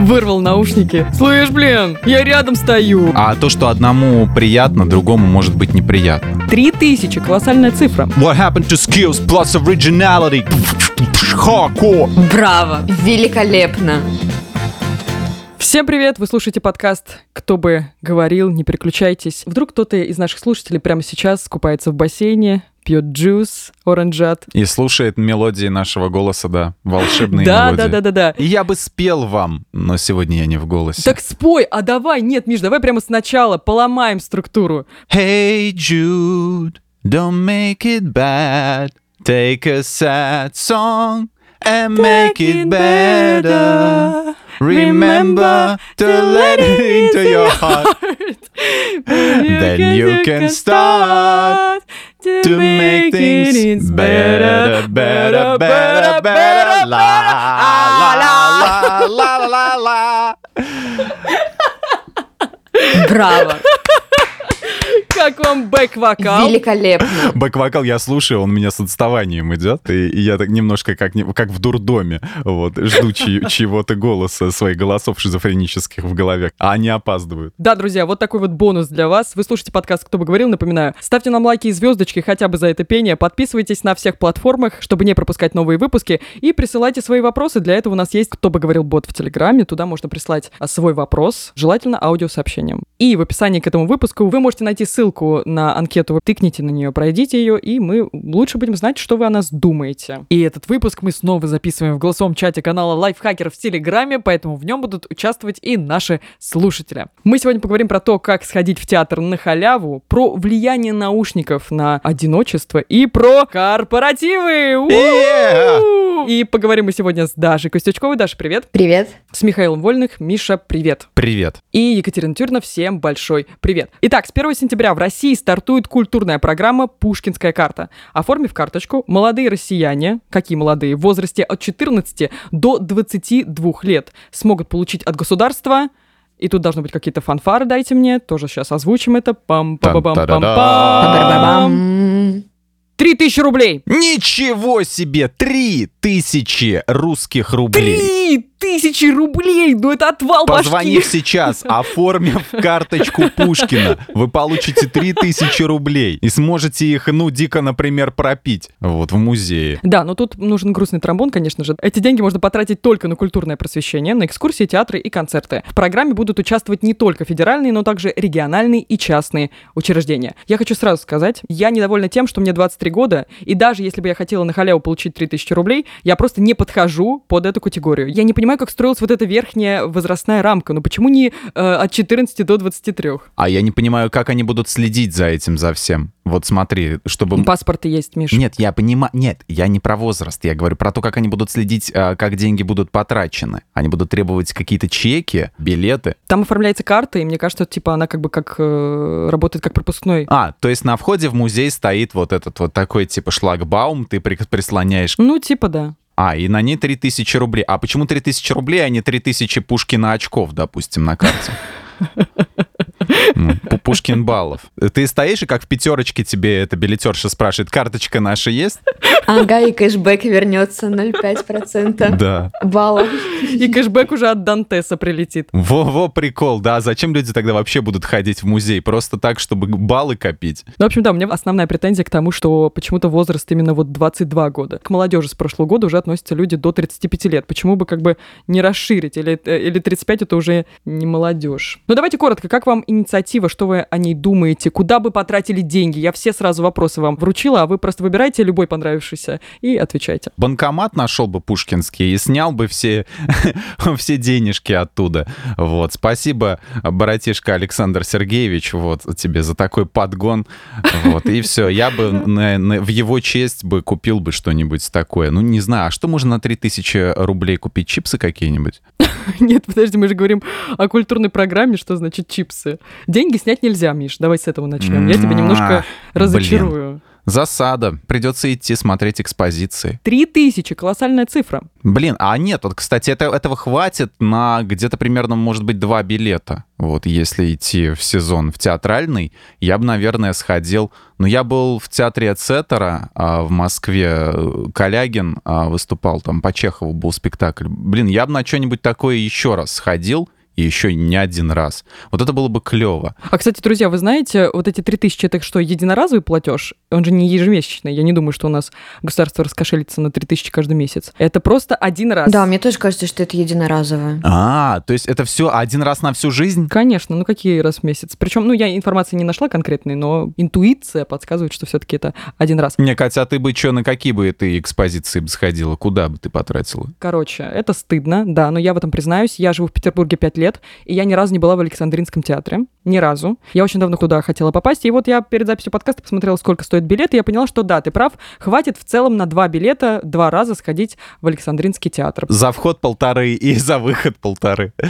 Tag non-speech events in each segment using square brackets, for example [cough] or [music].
Вырвал наушники. Слышь, блин, я рядом стою. А то, что одному приятно, другому может быть неприятно. Три тысячи, колоссальная цифра. What happened to skills plus originality? Hardcore. Браво! Великолепно! Всем привет! Вы слушаете подкаст «Кто бы говорил, не переключайтесь». Вдруг кто-то из наших слушателей прямо сейчас купается в бассейне, пьет джус, оранжат. И слушает мелодии нашего голоса, да, волшебные Да, мелодии. да, да, да, да. И я бы спел вам, но сегодня я не в голосе. Так спой, а давай, нет, Миш, давай прямо сначала поломаем структуру. Hey Jude, don't make it bad. Take a sad song and make it better. Remember to let it into your heart [laughs] Then you can start to, to make, make things better, better, better, better, better. Ah, la, la, la, la, la, la, la. Bravo. Как вам бэк-вокал? Великолепно! [laughs] Бэк-вокал я слушаю, он у меня с отставанием идет, и, и я так немножко как, как в дурдоме, вот, жду чьего-то [laughs] голоса, своих голосов шизофренических в голове, а они опаздывают. Да, друзья, вот такой вот бонус для вас. Вы слушаете подкаст «Кто бы говорил», напоминаю. Ставьте нам лайки и звездочки хотя бы за это пение. Подписывайтесь на всех платформах, чтобы не пропускать новые выпуски. И присылайте свои вопросы. Для этого у нас есть «Кто бы говорил» бот в Телеграме. Туда можно прислать свой вопрос, желательно аудиосообщением. И в описании к этому выпуску вы можете найти ссылку на анкету. Вы тыкните на нее, пройдите ее, и мы лучше будем знать, что вы о нас думаете. И этот выпуск мы снова записываем в голосовом чате канала Лайфхакер в Телеграме, поэтому в нем будут участвовать и наши слушатели. Мы сегодня поговорим про то, как сходить в театр на халяву, про влияние наушников на одиночество и про корпоративы. И поговорим мы сегодня с Дашей Костючковой. Даша, привет. Привет! С Михаилом Вольных. Миша, привет. Привет. И Екатерина Тюрина, всем большой привет. Итак, с 1 сентября в России стартует культурная программа «Пушкинская карта». Оформив карточку, молодые россияне, какие молодые, в возрасте от 14 до 22 лет, смогут получить от государства и тут должны быть какие-то фанфары, дайте мне, тоже сейчас озвучим это. пам па ба бам пам Там-та-да-да. пам Ба-ба-бам. Три тысячи рублей! Ничего себе! Три тысячи русских рублей! Три тысячи рублей! Ну это отвал Позвонив башки! сейчас, [laughs] оформив карточку Пушкина, вы получите 3000 рублей и сможете их, ну, дико, например, пропить вот в музее. Да, но тут нужен грустный тромбон, конечно же. Эти деньги можно потратить только на культурное просвещение, на экскурсии, театры и концерты. В программе будут участвовать не только федеральные, но также региональные и частные учреждения. Я хочу сразу сказать, я недовольна тем, что мне 23 года, и даже если бы я хотела на халяву получить 3000 рублей, я просто не подхожу под эту категорию. Я не понимаю, как строилась вот эта верхняя возрастная рамка. Ну почему не э, от 14 до 23? А я не понимаю, как они будут следить за этим, за всем. Вот смотри, чтобы... Паспорты есть, Миш. Нет, я понимаю... Нет, я не про возраст. Я говорю про то, как они будут следить, а, как деньги будут потрачены. Они будут требовать какие-то чеки, билеты. Там оформляется карта, и мне кажется, типа она как бы как э, работает как пропускной. А, то есть на входе в музей стоит вот этот вот такой типа шлагбаум, ты при- прислоняешь Ну, типа да. А, и на ней 3000 рублей. А почему 3000 рублей, а не 3000 Пушкина очков, допустим, на карте? Пу- Пушкин баллов. Ты стоишь, и как в пятерочке тебе эта билетерша спрашивает, карточка наша есть? Ага, и кэшбэк вернется 0,5% Да. баллов. И кэшбэк уже от Дантеса прилетит. Во-во, прикол, да. Зачем люди тогда вообще будут ходить в музей? Просто так, чтобы баллы копить? Ну, в общем, да, у меня основная претензия к тому, что почему-то возраст именно вот 22 года. К молодежи с прошлого года уже относятся люди до 35 лет. Почему бы как бы не расширить? Или, э, или 35 это уже не молодежь. Ну, давайте коротко, как вам инициатива, что вы о ней думаете? Куда бы потратили деньги? Я все сразу вопросы вам вручила, а вы просто выбирайте любой понравившийся и отвечайте. Банкомат нашел бы пушкинский и снял бы все, [laughs] все денежки оттуда. Вот. Спасибо, братишка Александр Сергеевич, вот тебе за такой подгон. Вот. И все. Я бы на- на- в его честь бы купил бы что-нибудь такое. Ну, не знаю, а что можно на 3000 рублей купить? Чипсы какие-нибудь? [laughs] Нет, подожди, мы же говорим о культурной программе, что значит чипсы. Деньги снять нельзя, Миш, давай с этого начнем. Я тебя немножко Ах, разочарую. Засада. Придется идти смотреть экспозиции. Три тысячи, колоссальная цифра. Блин, а нет, вот, кстати, это, этого хватит на где-то примерно, может быть, два билета. Вот, если идти в сезон в театральный, я бы, наверное, сходил... Но я был в театре Эцетера а, в Москве. Калягин а, выступал, там по Чехову был спектакль. Блин, я бы на что-нибудь такое еще раз сходил, и еще не один раз. Вот это было бы клево. А, кстати, друзья, вы знаете, вот эти 3000 это что, единоразовый платеж? Он же не ежемесячный. Я не думаю, что у нас государство раскошелится на 3000 каждый месяц. Это просто один раз. Да, мне тоже кажется, что это единоразовое. А, то есть это все один раз на всю жизнь? Конечно, ну какие раз в месяц? Причем, ну, я информации не нашла конкретной, но интуиция подсказывает, что все-таки это один раз. Не, Катя, а ты бы что, на какие бы ты экспозиции бы сходила? Куда бы ты потратила? Короче, это стыдно, да, но я в этом признаюсь. Я живу в Петербурге 5 лет, и я ни разу не была в Александринском театре. Ни разу. Я очень давно туда хотела попасть. И вот я перед записью подкаста посмотрела, сколько стоит билет, и я поняла, что да, ты прав. Хватит в целом на два билета два раза сходить в Александринский театр. За вход полторы и [laughs] за выход полторы. [laughs]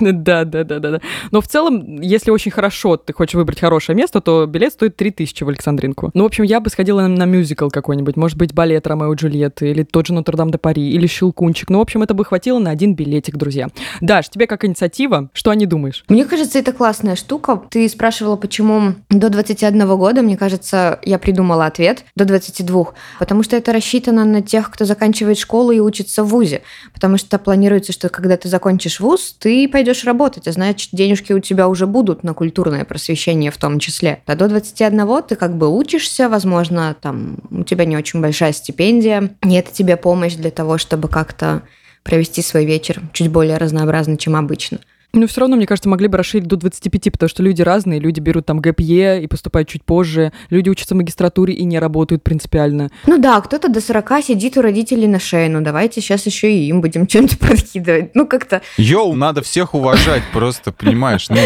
Да, да, да, да. Но в целом, если очень хорошо ты хочешь выбрать хорошее место, то билет стоит 3000 в Александринку. Ну, в общем, я бы сходила на мюзикл какой-нибудь. Может быть, балет Ромео и Джульетты, или тот же Нотр-Дам де Пари, или Щелкунчик. Ну, в общем, это бы хватило на один билетик, друзья. Даш, тебе как инициатива, что о ней думаешь? Мне кажется, это классная штука. Ты спрашивала, почему до 21 года. Мне кажется, я придумала ответ. До 22. Потому что это рассчитано на тех, кто заканчивает школу и учится в ВУЗе. Потому что планируется, что когда ты закончишь ВУЗ, ты пойдешь работать, а значит, денежки у тебя уже будут на культурное просвещение в том числе. А до 21 ты как бы учишься, возможно, там у тебя не очень большая стипендия, и это тебе помощь для того, чтобы как-то провести свой вечер чуть более разнообразно, чем обычно. Ну, все равно, мне кажется, могли бы расширить до 25, потому что люди разные, люди берут там ГПЕ и поступают чуть позже, люди учатся в магистратуре и не работают принципиально. Ну да, кто-то до 40 сидит у родителей на шее, ну давайте сейчас еще и им будем чем-то [laughs] подкидывать. Ну как-то... Йоу, надо всех уважать, просто, понимаешь, ну...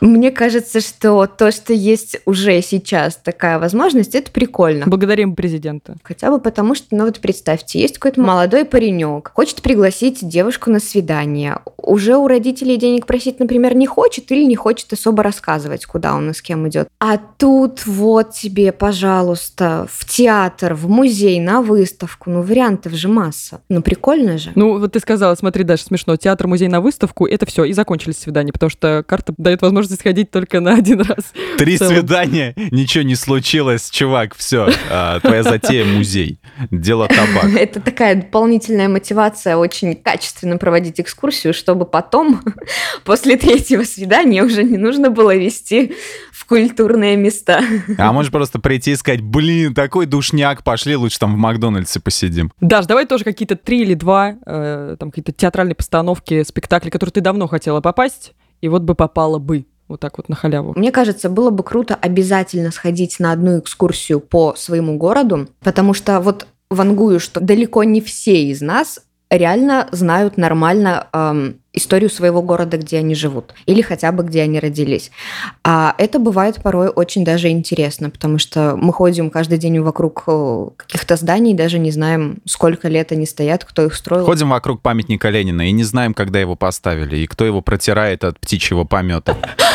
Мне кажется, что то, что есть уже сейчас такая возможность, это прикольно. Благодарим президента. Хотя бы потому, что, ну вот представьте, есть какой-то молодой паренек, хочет пригласить девушку на свидание. Уже у родителей денег просить, например, не хочет или не хочет особо рассказывать, куда он и с кем идет. А тут вот тебе, пожалуйста, в театр, в музей, на выставку. Ну, вариантов же масса. Ну, прикольно же. Ну, вот ты сказала, смотри, даже смешно, театр, музей на выставку, это все, и закончились свидания, потому что карта дает возможность сходить только на один раз. Три свидания, ничего не случилось, чувак, все, а, твоя затея музей, дело табак. [laughs] Это такая дополнительная мотивация очень качественно проводить экскурсию, чтобы потом после третьего свидания уже не нужно было вести в культурные места. А можешь просто прийти и сказать, блин, такой душняк, пошли лучше там в Макдональдсе посидим. Даш, давай тоже какие-то три или два, э, там какие-то театральные постановки, спектакли, которые ты давно хотела попасть, и вот бы попала бы вот так вот на халяву. Мне кажется, было бы круто обязательно сходить на одну экскурсию по своему городу, потому что вот вангую, что далеко не все из нас реально знают нормально эм, историю своего города, где они живут, или хотя бы где они родились. А это бывает порой очень даже интересно, потому что мы ходим каждый день вокруг э, каких-то зданий, даже не знаем, сколько лет они стоят, кто их строил. Ходим вокруг памятника Ленина и не знаем, когда его поставили, и кто его протирает от птичьего помета. [laughs]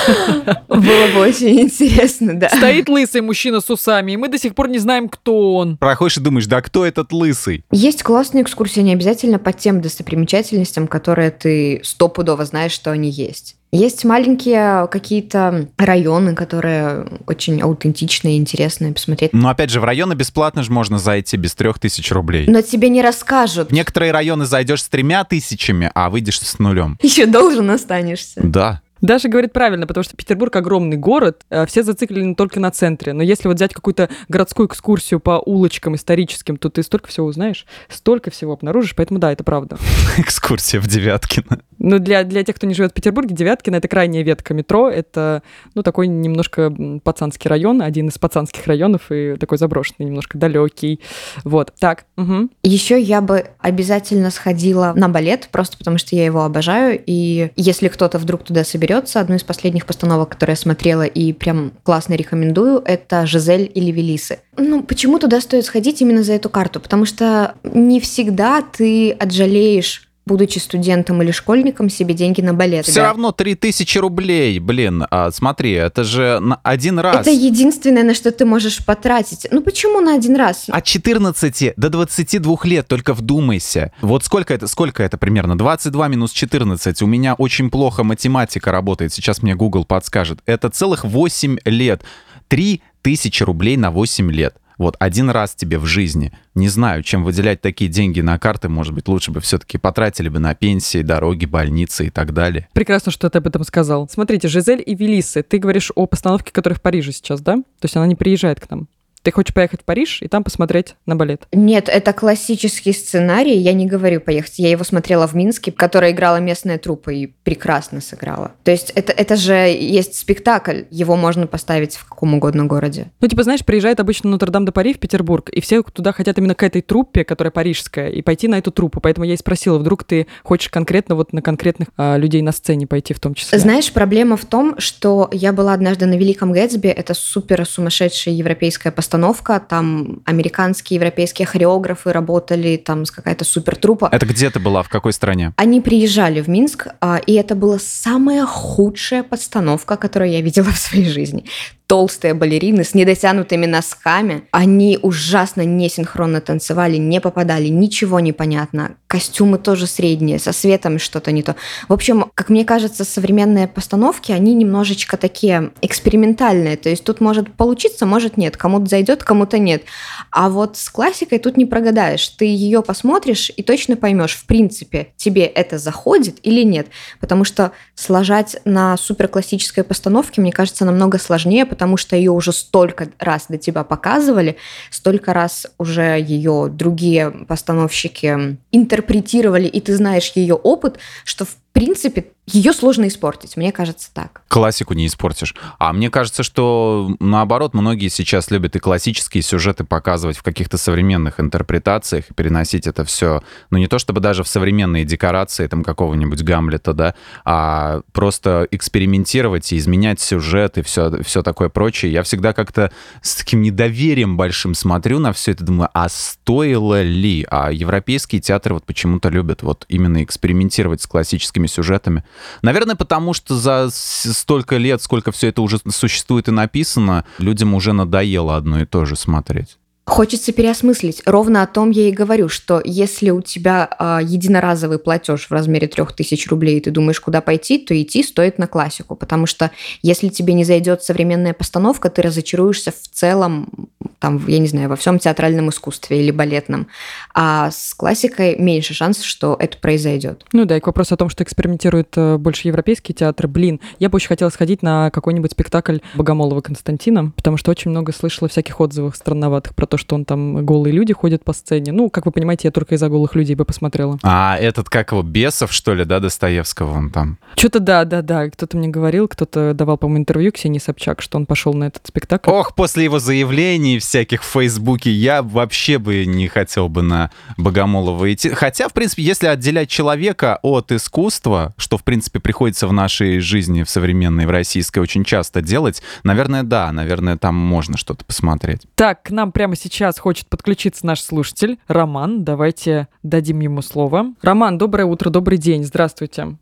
Было бы очень интересно, да. Стоит лысый мужчина с усами, и мы до сих пор не знаем, кто он. Проходишь и думаешь, да кто этот лысый? Есть классные экскурсии, не обязательно по тем достопримечательностям, которые ты стопудово знаешь, что они есть. Есть маленькие какие-то районы, которые очень аутентичные и интересные посмотреть. Но опять же, в районы бесплатно же можно зайти без трех тысяч рублей. Но тебе не расскажут. В некоторые районы зайдешь с тремя тысячами, а выйдешь с нулем. Еще должен останешься. Да. Даша говорит правильно, потому что Петербург огромный город, э, все зациклены только на центре. Но если вот взять какую-то городскую экскурсию по улочкам историческим, то ты столько всего узнаешь, столько всего обнаружишь, поэтому да, это правда. [laughs] Экскурсия в Девяткино. Ну, для, для тех, кто не живет в Петербурге, Девяткино — это крайняя ветка метро, это, ну, такой немножко пацанский район, один из пацанских районов, и такой заброшенный, немножко далекий. Вот, так. Угу. Еще я бы обязательно сходила на балет, просто потому что я его обожаю, и если кто-то вдруг туда соберется, берется. Одну из последних постановок, которую я смотрела и прям классно рекомендую, это «Жизель или Велисы». Ну, почему туда стоит сходить именно за эту карту? Потому что не всегда ты отжалеешь будучи студентом или школьником, себе деньги на балет. Все равно 3000 рублей, блин, а, смотри, это же на один раз. Это единственное, на что ты можешь потратить. Ну почему на один раз? От 14 до 22 лет, только вдумайся. Вот сколько это, сколько это примерно? 22 минус 14. У меня очень плохо математика работает, сейчас мне Google подскажет. Это целых 8 лет. 3000 рублей на 8 лет. Вот один раз тебе в жизни. Не знаю, чем выделять такие деньги на карты, может быть, лучше бы все-таки потратили бы на пенсии, дороги, больницы и так далее. Прекрасно, что ты об этом сказал. Смотрите, Жизель и Велисы, ты говоришь о постановке, которая в Париже сейчас, да? То есть она не приезжает к нам. Ты хочешь поехать в Париж и там посмотреть на балет? Нет, это классический сценарий. Я не говорю поехать. Я его смотрела в Минске, которая играла местная труппа и прекрасно сыграла. То есть это, это же есть спектакль. Его можно поставить в каком угодно городе. Ну, типа, знаешь, приезжает обычно Нотр-Дам де Пари в Петербург, и все туда хотят именно к этой труппе, которая парижская, и пойти на эту труппу. Поэтому я и спросила, вдруг ты хочешь конкретно вот на конкретных а, людей на сцене пойти в том числе? Знаешь, проблема в том, что я была однажды на Великом Гэтсби. Это супер сумасшедшая европейская постановка постановка, там американские, европейские хореографы работали, там с какая-то супер трупа. Это где ты была, в какой стране? Они приезжали в Минск, а, и это была самая худшая постановка, которую я видела [laughs] в своей жизни толстые балерины с недотянутыми носками. Они ужасно несинхронно танцевали, не попадали, ничего не понятно. Костюмы тоже средние, со светом что-то не то. В общем, как мне кажется, современные постановки, они немножечко такие экспериментальные. То есть тут может получиться, может нет. Кому-то зайдет, кому-то нет. А вот с классикой тут не прогадаешь. Ты ее посмотришь и точно поймешь, в принципе, тебе это заходит или нет. Потому что сложать на суперклассической постановке, мне кажется, намного сложнее, потому что ее уже столько раз до тебя показывали, столько раз уже ее другие постановщики интерпретировали, и ты знаешь ее опыт, что в принципе ее сложно испортить, мне кажется так. Классику не испортишь. А мне кажется, что наоборот, многие сейчас любят и классические сюжеты показывать в каких-то современных интерпретациях, переносить это все, ну не то чтобы даже в современные декорации там какого-нибудь Гамлета, да, а просто экспериментировать и изменять сюжет и все, все такое прочее. Я всегда как-то с таким недоверием большим смотрю на все это, думаю, а стоило ли? А европейские театры вот почему-то любят вот именно экспериментировать с классическими сюжетами. Наверное, потому что за столько лет, сколько все это уже существует и написано, людям уже надоело одно и то же смотреть. Хочется переосмыслить. Ровно о том я и говорю, что если у тебя э, единоразовый платеж в размере 3000 рублей, и ты думаешь, куда пойти, то идти стоит на классику. Потому что если тебе не зайдет современная постановка, ты разочаруешься в целом, там, я не знаю, во всем театральном искусстве или балетном. А с классикой меньше шансов, что это произойдет. Ну да, и к вопросу о том, что экспериментируют э, больше европейские театры. Блин, я бы очень хотела сходить на какой-нибудь спектакль Богомолова Константина, потому что очень много слышала всяких отзывов странноватых про то, что он там голые люди ходят по сцене. Ну, как вы понимаете, я только из-за голых людей бы посмотрела. А этот, как его, Бесов, что ли, да, Достоевского он там? Что-то да, да, да. Кто-то мне говорил, кто-то давал, по-моему, интервью Ксении Собчак, что он пошел на этот спектакль. Ох, после его заявлений всяких в Фейсбуке я вообще бы не хотел бы на Богомолова идти. Хотя, в принципе, если отделять человека от искусства, что, в принципе, приходится в нашей жизни, в современной, в российской, очень часто делать, наверное, да, наверное, там можно что-то посмотреть. Так, к нам прямо сейчас сейчас хочет подключиться наш слушатель Роман. Давайте дадим ему слово. Роман, доброе утро, добрый день, здравствуйте.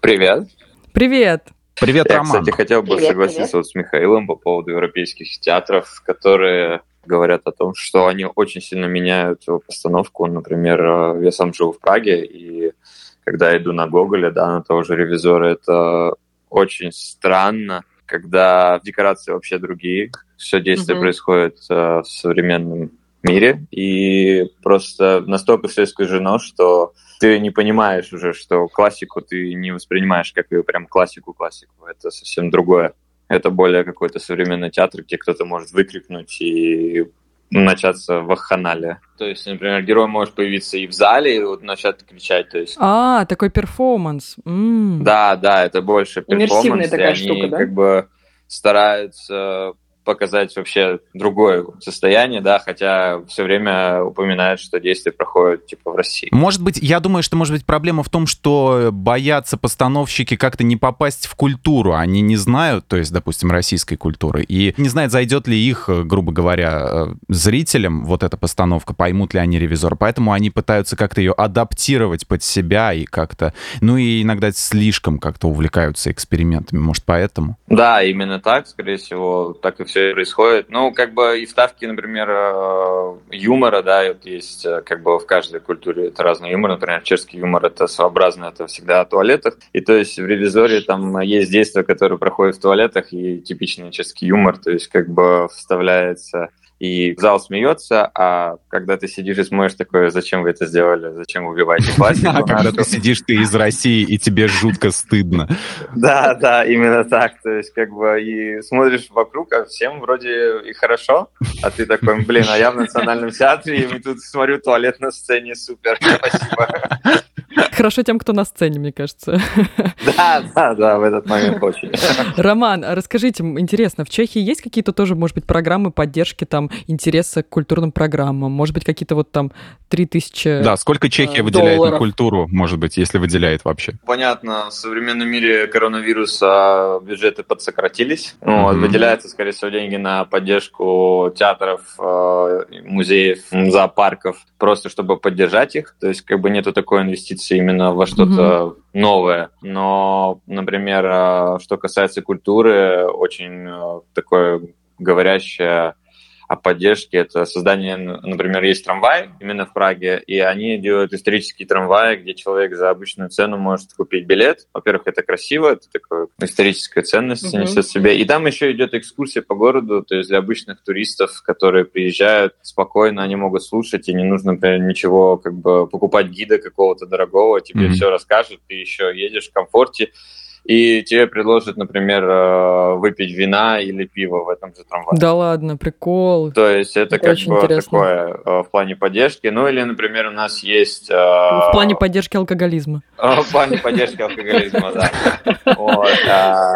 Привет. Привет. Привет, Я, Роман. кстати, хотел бы Привет, согласиться привет. вот с Михаилом по поводу европейских театров, которые говорят о том, что они очень сильно меняют постановку. Например, э, я сам живу в Праге, и когда я иду на Гоголя, да, на того же ревизора, это очень странно, когда декорации вообще другие, все действие Мгм. происходит э, в современном мире, и просто настолько все искажено, что ты не понимаешь уже, что классику ты не воспринимаешь как ее прям классику-классику. Это совсем другое. Это более какой-то современный театр, где кто-то может выкрикнуть и начаться вакханалия. То есть, например, герой может появиться и в зале, и вот начать кричать. То есть, А, такой перформанс. М. да, да, это больше Иммерсивная перформанс, и такая они штука, да? как бы стараются показать вообще другое состояние, да, хотя все время упоминают, что действия проходят типа в России. Может быть, я думаю, что может быть проблема в том, что боятся постановщики как-то не попасть в культуру. Они не знают, то есть, допустим, российской культуры, и не знают, зайдет ли их, грубо говоря, зрителям вот эта постановка, поймут ли они ревизор. Поэтому они пытаются как-то ее адаптировать под себя и как-то, ну и иногда слишком как-то увлекаются экспериментами. Может, поэтому? Да, именно так, скорее всего, так и все происходит. Ну, как бы и вставки, например, э, юмора, да, вот есть э, как бы в каждой культуре это разный юмор. Например, чешский юмор это своеобразно, это всегда о туалетах. И то есть в ревизоре там есть действия, которые проходят в туалетах, и типичный чешский юмор, то есть как бы вставляется и зал смеется, а когда ты сидишь и смотришь такое, зачем вы это сделали, зачем вы убиваете [laughs] классику? А когда ты сидишь, ты из России, и тебе жутко стыдно. Да, да, именно так. То есть как бы и смотришь вокруг, а всем вроде и хорошо, а ты такой, блин, а я в национальном театре, и тут смотрю туалет на сцене, супер, спасибо. [laughs] Хорошо тем, кто на сцене, мне кажется. [laughs] Да, да, да, в этот момент очень. Роман, расскажите, интересно, в Чехии есть какие-то тоже, может быть, программы поддержки там интереса к культурным программам? Может быть, какие-то вот там 3000 Да, сколько Чехия э, выделяет долларов. на культуру, может быть, если выделяет вообще? Понятно, в современном мире коронавируса бюджеты подсократились. Ну, вот, выделяются, скорее всего, деньги на поддержку театров, э, музеев, зоопарков, просто чтобы поддержать их. То есть, как бы нету такой инвестиции именно во что-то новое. Но, например, э, что касается культуры, очень э, такое говорящее о поддержке. Это создание, например, есть трамвай именно в Праге, и они делают исторические трамваи, где человек за обычную цену может купить билет. Во-первых, это красиво, это такая историческая ценность Мгм. несет в себе. И там еще идет экскурсия по городу, то есть для обычных туристов, которые приезжают спокойно, они могут слушать, и не нужно, например, ничего как бы покупать гида какого-то дорогого, тебе Мгм. все расскажет, ты еще едешь в комфорте, и тебе предложат, например, э, выпить вина или пиво в этом же трамвае. Да ладно, прикол. То есть это, Это как бы интересно. такое э, в плане поддержки. Ну или, например, у нас есть... э, В плане поддержки алкоголизма. [laughs] В плане поддержки алкоголизма, да. А,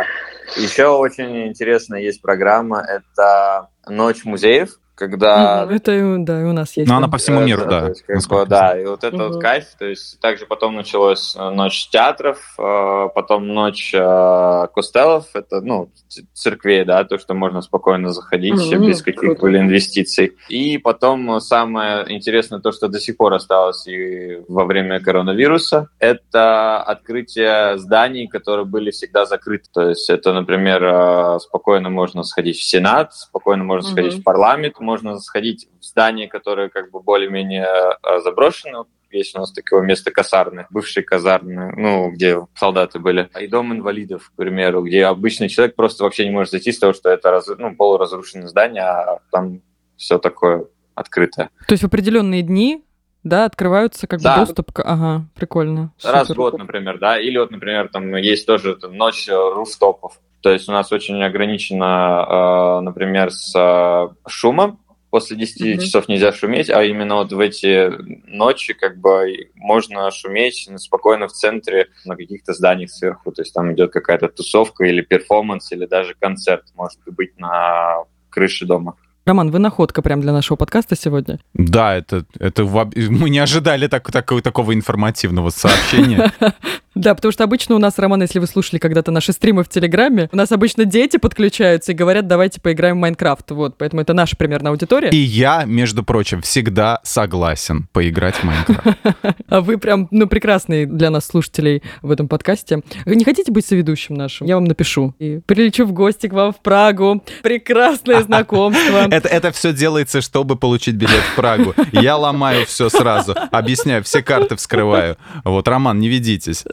Еще очень интересная есть программа, это «Ночь музеев», когда Это, и- да, и у нас есть. Но да. она по всему миру, то да. есть, как бы, да, и вот это Мгм. вот кайф. То есть также потом началась э, ночь театров, э, потом ночь э, костелов, это ну церквей, да, то, что можно спокойно заходить Мгм, без каких-либо инвестиций. И потом самое интересное то, что до сих пор осталось и во время коронавируса, это открытие зданий, которые были всегда закрыты. То есть это, например, спокойно можно сходить в Сенат, спокойно можно Мгм. сходить в парламент, можно сходить в здания, которые как бы более-менее э, заброшены. Вот Есть у нас такое место касарны, бывшие казарны, ну, где солдаты были. И дом инвалидов, к примеру, где обычный человек просто вообще не может зайти с того, что это раз, ну, полуразрушенное здание, а там все такое открытое. То есть в определенные дни, да, открываются как бы Да. доступ к... Ага, прикольно. Раз в Супер. год, например, да, или вот, например, там есть тоже это ночь э, руфтопов. То есть у нас очень ограничено, э, например, с э, шумом. После 10 Мгм. часов нельзя шуметь, а именно вот в эти ночи как бы можно шуметь спокойно в центре на каких-то зданиях сверху. То есть там идет какая-то тусовка или перформанс, или даже концерт может быть на крыше дома. Роман, вы находка прям для нашего подкаста сегодня. Да, это, это мы не ожидали так, такого, такого информативного сообщения. [laughs] Да, потому что обычно у нас, Роман, если вы слушали когда-то наши стримы в Телеграме, у нас обычно дети подключаются и говорят, давайте поиграем в Майнкрафт. Вот, поэтому это наша примерно аудитория. И я, между прочим, всегда согласен поиграть в Майнкрафт. [laughs] А вы прям, ну, прекрасные для нас слушателей в этом подкасте. Вы не хотите быть соведущим нашим? Я вам напишу. И прилечу в гости к вам в Прагу. Прекрасное [laughs] знакомство. Это, это все делается, чтобы получить билет в Прагу. Я ломаю все сразу, объясняю, все карты вскрываю. Вот, Роман, не ведитесь.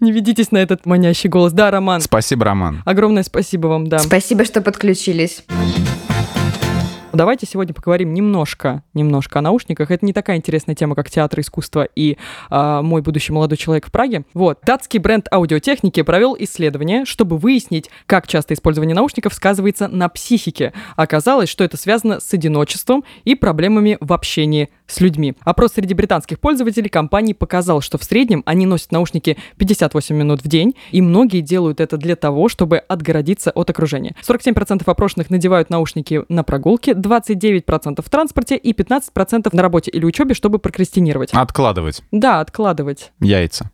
Не ведитесь на этот манящий голос. Да, Роман, Спасибо, Роман. огромное спасибо вам, да. Спасибо, что подключились. Давайте сегодня поговорим немножко, немножко о наушниках. Это не такая интересная тема, как театр искусства и э, мой будущий молодой человек в Праге. Вот, датский бренд аудиотехники провел исследование, чтобы выяснить, как часто использование наушников сказывается на психике. Оказалось, что это связано с одиночеством и проблемами в общении с людьми. Опрос среди британских пользователей компании показал, что в среднем они носят наушники 58 минут в день, и многие делают это для того, чтобы отгородиться от окружения. 47% опрошенных надевают наушники на прогулке, 29% в транспорте и 15% на работе или учебе, чтобы прокрастинировать. Откладывать Да, откладывать. яйца.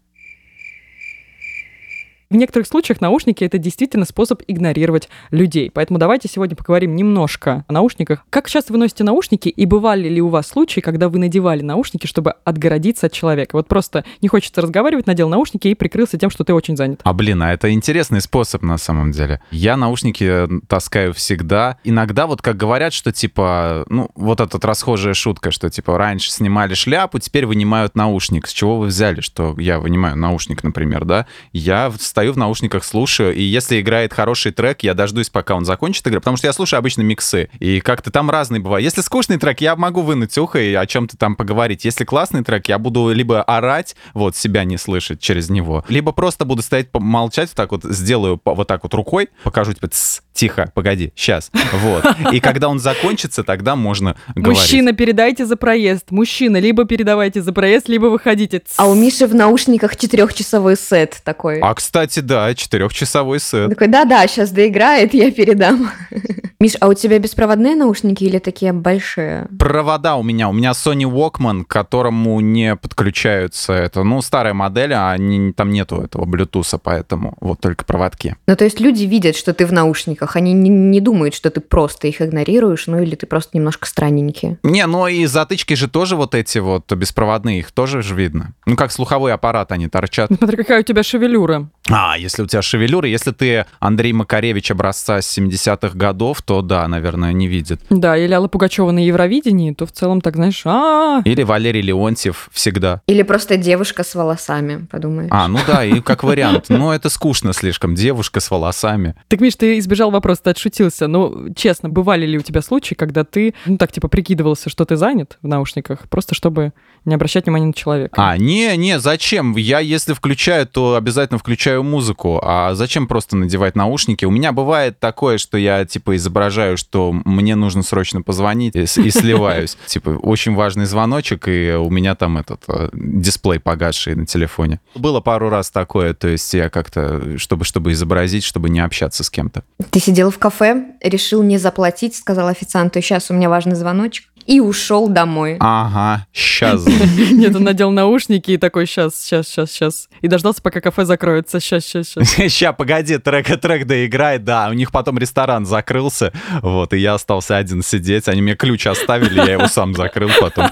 В некоторых случаях наушники это действительно способ игнорировать людей. Поэтому давайте сегодня поговорим немножко о наушниках. Как часто вы носите наушники и бывали ли у вас случаи, когда вы надевали наушники, чтобы отгородиться от человека? Вот просто не хочется разговаривать, надел наушники и прикрылся тем, что ты очень занят. А блин, а это интересный способ на самом деле. Я наушники таскаю всегда. Иногда вот как говорят, что типа, ну, вот эта расхожая шутка, что типа раньше снимали шляпу, теперь вынимают наушник. С чего вы взяли, что я вынимаю наушник, например, да? Я стою в наушниках, слушаю, и если играет хороший трек, я дождусь, пока он закончит играть, потому что я слушаю обычно миксы, и как-то там разные бывают. Если скучный трек, я могу вынуть ухо и о чем-то там поговорить. Если классный трек, я буду либо орать, вот, себя не слышать через него, либо просто буду стоять, молчать, вот так вот сделаю вот так вот рукой, покажу, типа, «Тсс, тихо, погоди, сейчас, [laughs] вот. И когда он закончится, тогда можно говорить. Мужчина, передайте за проезд. Мужчина, либо передавайте за проезд, либо выходите. А у Миши в наушниках четырехчасовой сет такой. А, кстати, да, четырехчасовой сет. Такой, да-да, сейчас доиграет, я передам. [laughs] Миш, а у тебя беспроводные наушники или такие большие? Провода у меня. У меня Sony Walkman, к которому не подключаются это. Ну, старая модель, а они, там нету этого Bluetooth, поэтому вот только проводки. Ну, то есть люди видят, что ты в наушниках, они не, не думают, что ты просто их игнорируешь, ну или ты просто немножко странненький. Не, ну и затычки же тоже вот эти вот беспроводные, их тоже же видно. Ну, как слуховой аппарат они торчат. Смотри, какая у тебя шевелюра. А, если у тебя шевелюра, если ты Андрей Макаревич образца 70-х годов, то да, наверное, не видит. Да, или Алла Пугачева на Евровидении, то в целом так, знаешь, а Или Валерий Леонтьев всегда. Или просто девушка с волосами, подумаешь. А, ну да, и как вариант. Но это скучно слишком. Девушка с волосами. Так, Миш, ты избежал вопроса, ты отшутился. Ну, честно, бывали ли у тебя случаи, когда ты, ну так, типа, прикидывался, что ты занят в наушниках, просто чтобы не обращать внимания на человека? А, не, не, зачем? Я, если включаю, то обязательно включаю музыку. А зачем просто надевать наушники? У меня бывает такое, что я, типа, изображаю, что мне нужно срочно позвонить и, и сливаюсь. [laughs] Типа, очень важный звоночек, и у меня там этот э, дисплей погасший на телефоне. Было пару раз такое, то есть я как-то, чтобы, чтобы изобразить, чтобы не общаться с кем-то. Ты сидел в кафе, решил не заплатить, сказал официанту, сейчас у меня важный звоночек, и ушел домой. Ага, сейчас. [laughs] Нет, он надел наушники и такой, сейчас, сейчас, сейчас, сейчас. И дождался, пока кафе закроется. Сейчас, сейчас, сейчас. [laughs] Ща, погоди, трек, трек доиграет, да. У них потом ресторан закрылся, вот, и я остался один сидеть. Они мне ключ оставили, я его сам закрыл потом.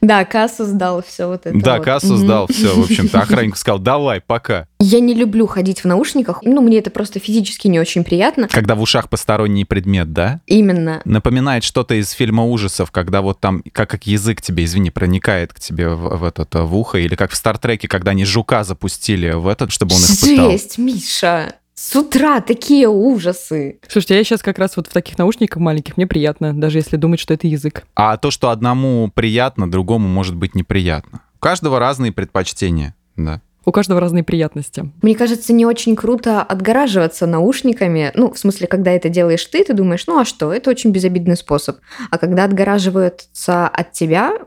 Да, кассу сдал, все вот это Да, вот. кассу сдал, все, в общем-то. [laughs] Охранник сказал, давай, пока. Я не люблю ходить в наушниках, ну, мне это просто физически не очень приятно. Когда в ушах посторонний предмет, да? Именно. Напоминает что-то из фильма ужасов, когда вот там, как, как язык тебе, извини, проникает к тебе в, в этот, в ухо, или как в Стартреке, когда они жука запустили в этот, чтобы он их пытал. Жесть, Миша. С утра такие ужасы. Слушайте, я сейчас как раз вот в таких наушниках маленьких, мне приятно, даже если думать, что это язык. А то, что одному приятно, другому может быть неприятно. У каждого разные предпочтения, да. У каждого разные приятности. Мне кажется, не очень круто отгораживаться наушниками. Ну, в смысле, когда это делаешь ты, ты думаешь, ну а что, это очень безобидный способ. А когда отгораживаются от тебя, [laughs]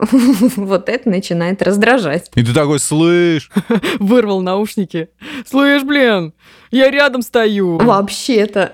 вот это начинает раздражать. И ты такой, слышь, [laughs] Вырвал наушники. Слышь, блин, я рядом стою. Вообще-то.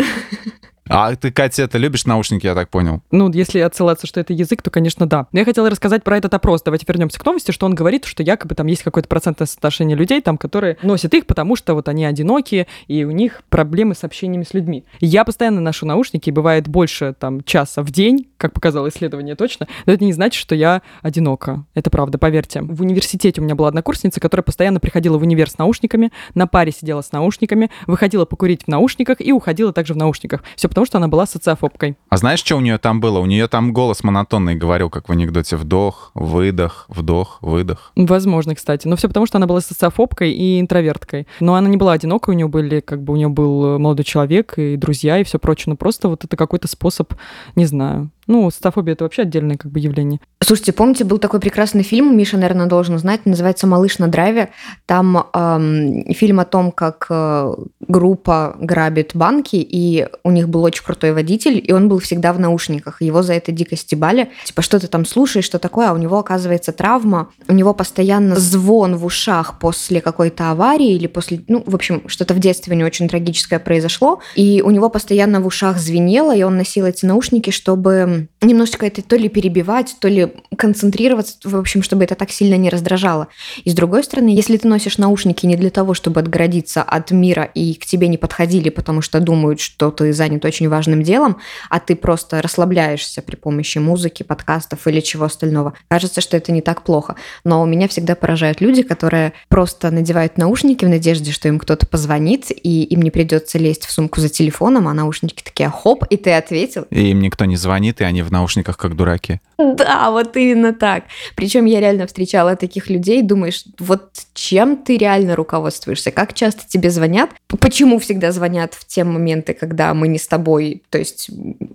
А ты, Катя, ты любишь наушники, я так понял? Ну, если отсылаться, что это язык, то, конечно, да. Но я хотела рассказать про этот опрос. Давайте вернемся к новости, что он говорит, что якобы там есть какое-то процентное соотношение людей, там, которые носят их, потому что вот они одинокие, и у них проблемы с общениями с людьми. Я постоянно ношу наушники, бывает больше там часа в день, как показало исследование точно, но это не значит, что я одинока. Это правда, поверьте. В университете у меня была однокурсница, которая постоянно приходила в универ с наушниками, на паре сидела с наушниками, выходила покурить в наушниках и уходила также в наушниках. Все потому, потому что она была социофобкой. А знаешь, что у нее там было? У нее там голос монотонный говорил, как в анекдоте. Вдох, выдох, вдох, выдох. Возможно, кстати. Но все потому, что она была социофобкой и интроверткой. Но она не была одинокой, у нее были, как бы, у нее был молодой человек и друзья и все прочее. Но просто вот это какой-то способ, не знаю, ну, социофобия — это вообще отдельное как бы явление. Слушайте, помните, был такой прекрасный фильм, Миша, наверное, должен знать, называется «Малыш на драйве». Там эм, фильм о том, как э, группа грабит банки, и у них был очень крутой водитель, и он был всегда в наушниках. Его за это дико стебали. Типа, что ты там слушаешь, что такое? А у него, оказывается, травма. У него постоянно звон в ушах после какой-то аварии или после... Ну, в общем, что-то в детстве не очень трагическое произошло. И у него постоянно в ушах звенело, и он носил эти наушники, чтобы немножечко это то ли перебивать, то ли концентрироваться, в общем, чтобы это так сильно не раздражало. И с другой стороны, если ты носишь наушники не для того, чтобы отгородиться от мира и к тебе не подходили, потому что думают, что ты занят очень важным делом, а ты просто расслабляешься при помощи музыки, подкастов или чего остального, кажется, что это не так плохо. Но у меня всегда поражают люди, которые просто надевают наушники в надежде, что им кто-то позвонит, и им не придется лезть в сумку за телефоном, а наушники такие хоп, и ты ответил. И им никто не звонит, и они в наушниках как дураки. Да, вот именно так. Причем я реально встречала таких людей, думаешь, вот чем ты реально руководствуешься? Как часто тебе звонят? Почему всегда звонят в те моменты, когда мы не с тобой? То есть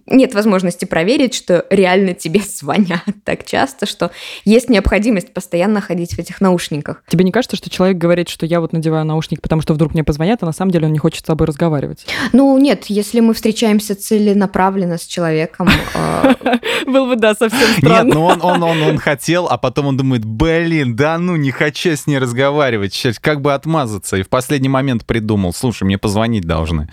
нет возможности проверить, что реально тебе [laughs] звонят так часто, что есть необходимость постоянно ходить в этих наушниках. Тебе не кажется, что человек говорит, что я вот надеваю наушник, потому что вдруг мне позвонят, а на самом деле он не хочет с тобой разговаривать? [gasps] Ну нет, если мы встречаемся целенаправленно с человеком, [laughs] а, [laughs] Был бы, да, совсем странно. Нет, ну он, он, он, он хотел, а потом он думает, блин, да ну, не хочу с ней разговаривать, сейчас как бы отмазаться. И в последний момент придумал, слушай, мне позвонить должны.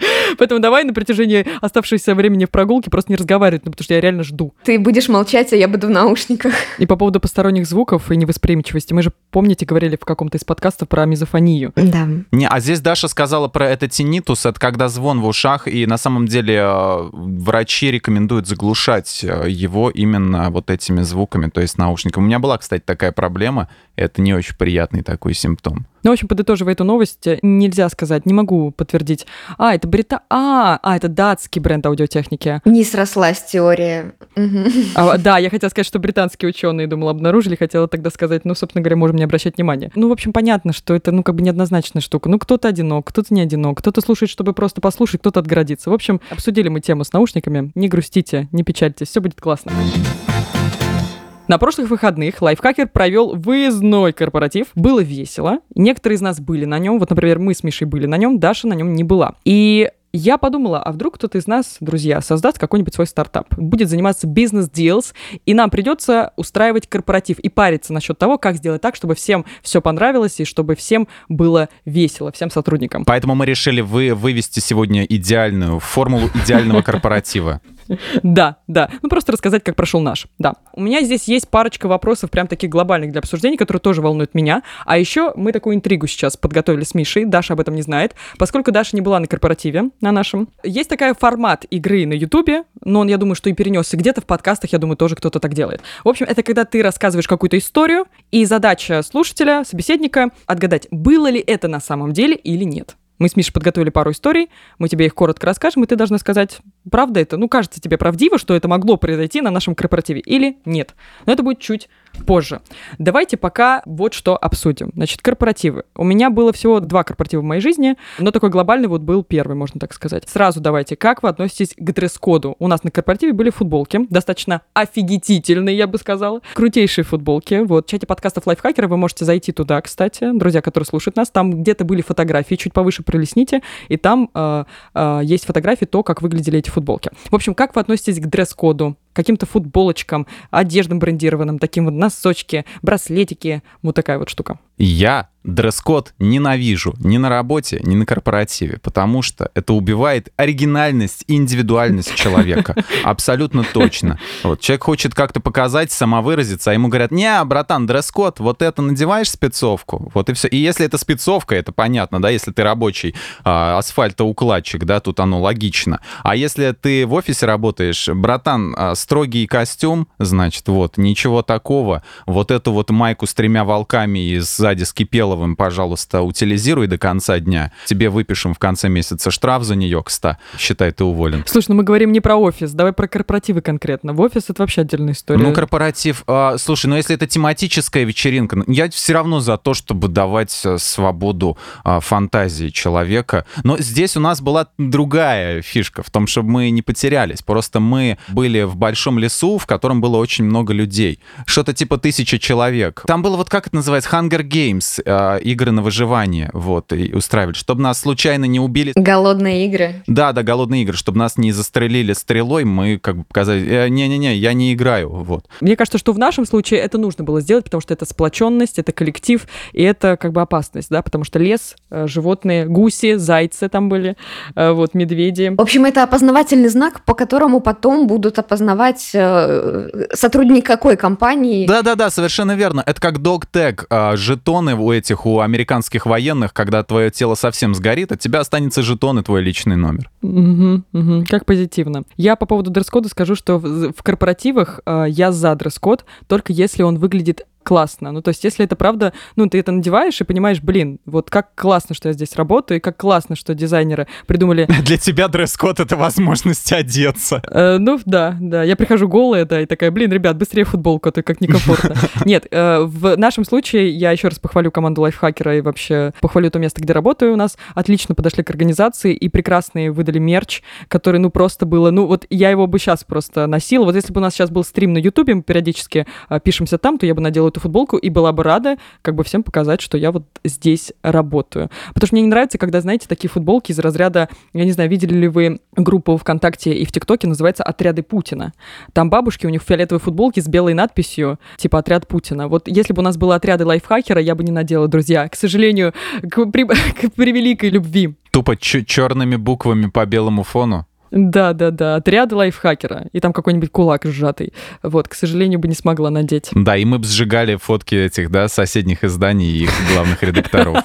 [laughs] Поэтому давай на протяжении оставшегося времени в прогулке просто не разговаривать, ну, потому что я реально жду. Ты будешь молчать, а я буду в наушниках. И по поводу посторонних звуков и невосприимчивости, мы же, помните, говорили в каком-то из подкастов про мизофонию. Да. Не, а здесь Даша сказала про это тинитус, это когда звон в ушах, и на самом деле э, врачи рекомендуют заглушать э, его именно вот этими звуками, то есть наушниками. У меня была, кстати, такая проблема, это не очень приятный такой симптом. Ну, в общем, подытоживая эту новость, нельзя сказать, не могу подтвердить. А, это брита... А, а, это датский бренд аудиотехники. Не срослась теория. А, да, я хотела сказать, что британские ученые, думала, обнаружили, хотела тогда сказать, ну, собственно говоря, можем не обращать внимания. Ну, в общем, понятно, что это, ну, как бы неоднозначная штука. Ну, кто-то одинок, кто-то не одинок, кто-то слушает, чтобы просто послушать, кто-то отгородиться. В общем, обсудили мы тему с наушниками. Не грустите, не печальтесь, все будет классно. На прошлых выходных лайфхакер провел выездной корпоратив. Было весело. Некоторые из нас были на нем. Вот, например, мы с Мишей были на нем, Даша на нем не была. И я подумала, а вдруг кто-то из нас, друзья, создаст какой-нибудь свой стартап, будет заниматься бизнес-дилс, и нам придется устраивать корпоратив и париться насчет того, как сделать так, чтобы всем все понравилось и чтобы всем было весело, всем сотрудникам. Поэтому мы решили вы вывести сегодня идеальную формулу идеального корпоратива. Да, да. Ну, просто рассказать, как прошел наш. Да. У меня здесь есть парочка вопросов, прям таких глобальных для обсуждения, которые тоже волнуют меня. А еще мы такую интригу сейчас подготовили с Мишей. Даша об этом не знает. Поскольку Даша не была на корпоративе, на нашем, есть такая формат игры на Ютубе, но он, я думаю, что и перенесся где-то в подкастах, я думаю, тоже кто-то так делает. В общем, это когда ты рассказываешь какую-то историю, и задача слушателя, собеседника отгадать, было ли это на самом деле или нет. Мы с Мишей подготовили пару историй, мы тебе их коротко расскажем, и ты должна сказать, правда это, ну, кажется тебе правдиво, что это могло произойти на нашем корпоративе, или нет. Но это будет чуть позже. Давайте пока вот что обсудим. Значит, корпоративы. У меня было всего два корпоратива в моей жизни, но такой глобальный вот был первый, можно так сказать. Сразу давайте, как вы относитесь к дресс-коду? У нас на корпоративе были футболки, достаточно офигительные, я бы сказала. Крутейшие футболки. Вот, в чате подкастов лайфхакера вы можете зайти туда, кстати, друзья, которые слушают нас. Там где-то были фотографии, чуть повыше пролесните, и там э, э, есть фотографии то, как выглядели эти футболки. В общем, как вы относитесь к дресс-коду? Каким-то футболочкам, одеждам брендированным, таким вот носочки, браслетики, вот такая вот штука. Я дресс-код ненавижу ни на работе, ни на корпоративе, потому что это убивает оригинальность и индивидуальность человека. [laughs] Абсолютно точно. Вот, человек хочет как-то показать, самовыразиться, а ему говорят, не, братан, дресс-код, вот это надеваешь спецовку, вот и все. И если это спецовка, это понятно, да, если ты рабочий а, асфальтоукладчик, да, тут оно логично. А если ты в офисе работаешь, братан, а, строгий костюм, значит, вот, ничего такого. Вот эту вот майку с тремя волками и сзади скипела Гореловым, пожалуйста, утилизируй до конца дня. Тебе выпишем в конце месяца штраф за нее, кста. Считай, ты уволен. Слушай, ну мы говорим не про офис, давай про корпоративы конкретно. В офис это вообще отдельная история. Ну, корпоратив... а, слушай, ну если это тематическая вечеринка, ну, я все равно за то, чтобы давать э, свободу а, фантазии человека. Но здесь у нас была другая фишка в том, чтобы мы не потерялись. Просто мы были в большом лесу, в котором было очень много людей. Что-то типа тысячи человек. Там было вот как это называется? Hunger Games, а, игры на выживание. Вот, и устраивали. Чтобы нас случайно не убили. Голодные игры. Да, да, голодные игры. Чтобы нас не застрелили стрелой, мы как бы показали, «Э, не-не-не, я не играю. Вот. Мне кажется, что в нашем случае это нужно было сделать, потому что это сплоченность, это коллектив, и это как бы опасность, да, потому что лес, э, животные, гуси, зайцы там были, э, вот, медведи. В общем, это опознавательный знак, по которому потом будут опознавать э, сотрудник какой компании. Да-да-да, совершенно верно. Это как док-тег. а, Жетоны у этих, у американских военных, когда твое тело совсем сгорит, от тебя останется жетон и твой личный номер. Мгм, мгм. Как позитивно. Я по поводу дресс-кода скажу, что в, в корпоративах э, я за дресс-код, только если он выглядит классно. Ну, то есть, если это правда, ну, ты это надеваешь и понимаешь, блин, вот как классно, что я здесь работаю, и как классно, что дизайнеры придумали [laughs] Для тебя дресс-код — это возможность одеться. [laughs] Э, ну, да, да. Я прихожу голая, да, и такая, блин, ребят, быстрее футболку, а то как некомфортно. [laughs] Нет, э, в нашем случае я еще раз похвалю команду лайфхакера и вообще похвалю то место, где работаю у нас. Отлично подошли к организации и прекрасные выдали мерч, который, ну, просто было... Ну, вот я его бы сейчас просто носила. Вот если бы у нас сейчас был стрим на Ютубе, мы периодически э, пишемся там, то я бы надела эту футболку и была бы рада как бы всем показать, что я вот здесь работаю. Потому что мне не нравится, когда, знаете, такие футболки из разряда, я не знаю, видели ли вы группу ВКонтакте и в ТикТоке, называется «Отряды Путина». Там бабушки, у них фиолетовые футболки с белой надписью, типа «Отряд Путина». Вот если бы у нас было отряды лайфхакера, я бы не надела, друзья. К сожалению, к, при- [laughs] к превеликой любви. Тупо черными буквами по белому фону. Да, да, да, отряды лайфхакера. И там какой-нибудь кулак сжатый. Вот, к сожалению, бы не смогла надеть. Да, и мы бы сжигали фотки этих, да, соседних изданий и их главных редакторов. [laughs]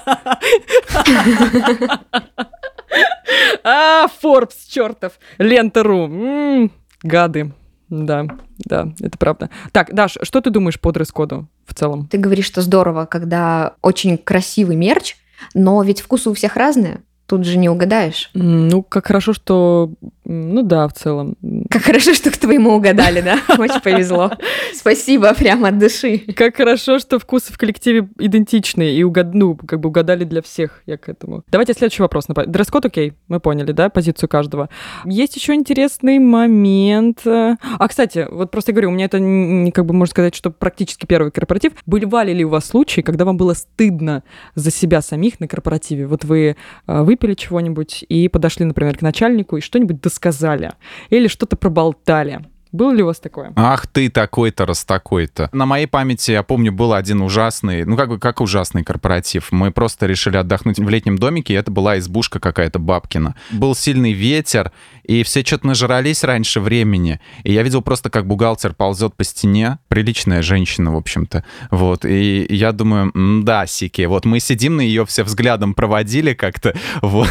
А, Forbes, чертов, Лента.ру. М, Гады. Да, да, это правда. Так, Даш, что ты думаешь по дресс-коду в целом? Ты говоришь, что здорово, когда очень красивый мерч, но ведь вкусы у всех разные. Тут же не угадаешь. Ну, как хорошо, что... Ну да, в целом. Как хорошо, что к твоему угадали, да? [laughs] Очень повезло. Спасибо, прямо от души. Как хорошо, что вкусы в коллективе идентичны и угад... ну, как бы угадали для всех. Я к этому. Давайте следующий вопрос. Дресс-код окей, мы поняли, да, позицию каждого. Есть еще интересный момент. А, кстати, вот просто говорю, у меня это как бы можно сказать, что практически первый корпоратив. Бывали ли у вас случаи, когда вам было стыдно за себя самих на корпоративе? Вот вы а, выпили чего-нибудь и подошли, например, к начальнику и что-нибудь досказали или что-то проболтали. Было ли у вас такое? Ах ты такой-то, раз такой-то. На моей памяти, я помню, был один ужасный, ну как бы как ужасный корпоратив. Мы просто решили отдохнуть в летнем домике, и это была избушка какая-то бабкина. Был сильный ветер, и все что-то нажрались раньше времени. И я видел просто, как бухгалтер ползет по стене. Приличная женщина, в общем-то. Вот. И я думаю, да, Сики, вот мы сидим на ее все взглядом проводили как-то. [laughs] Вот.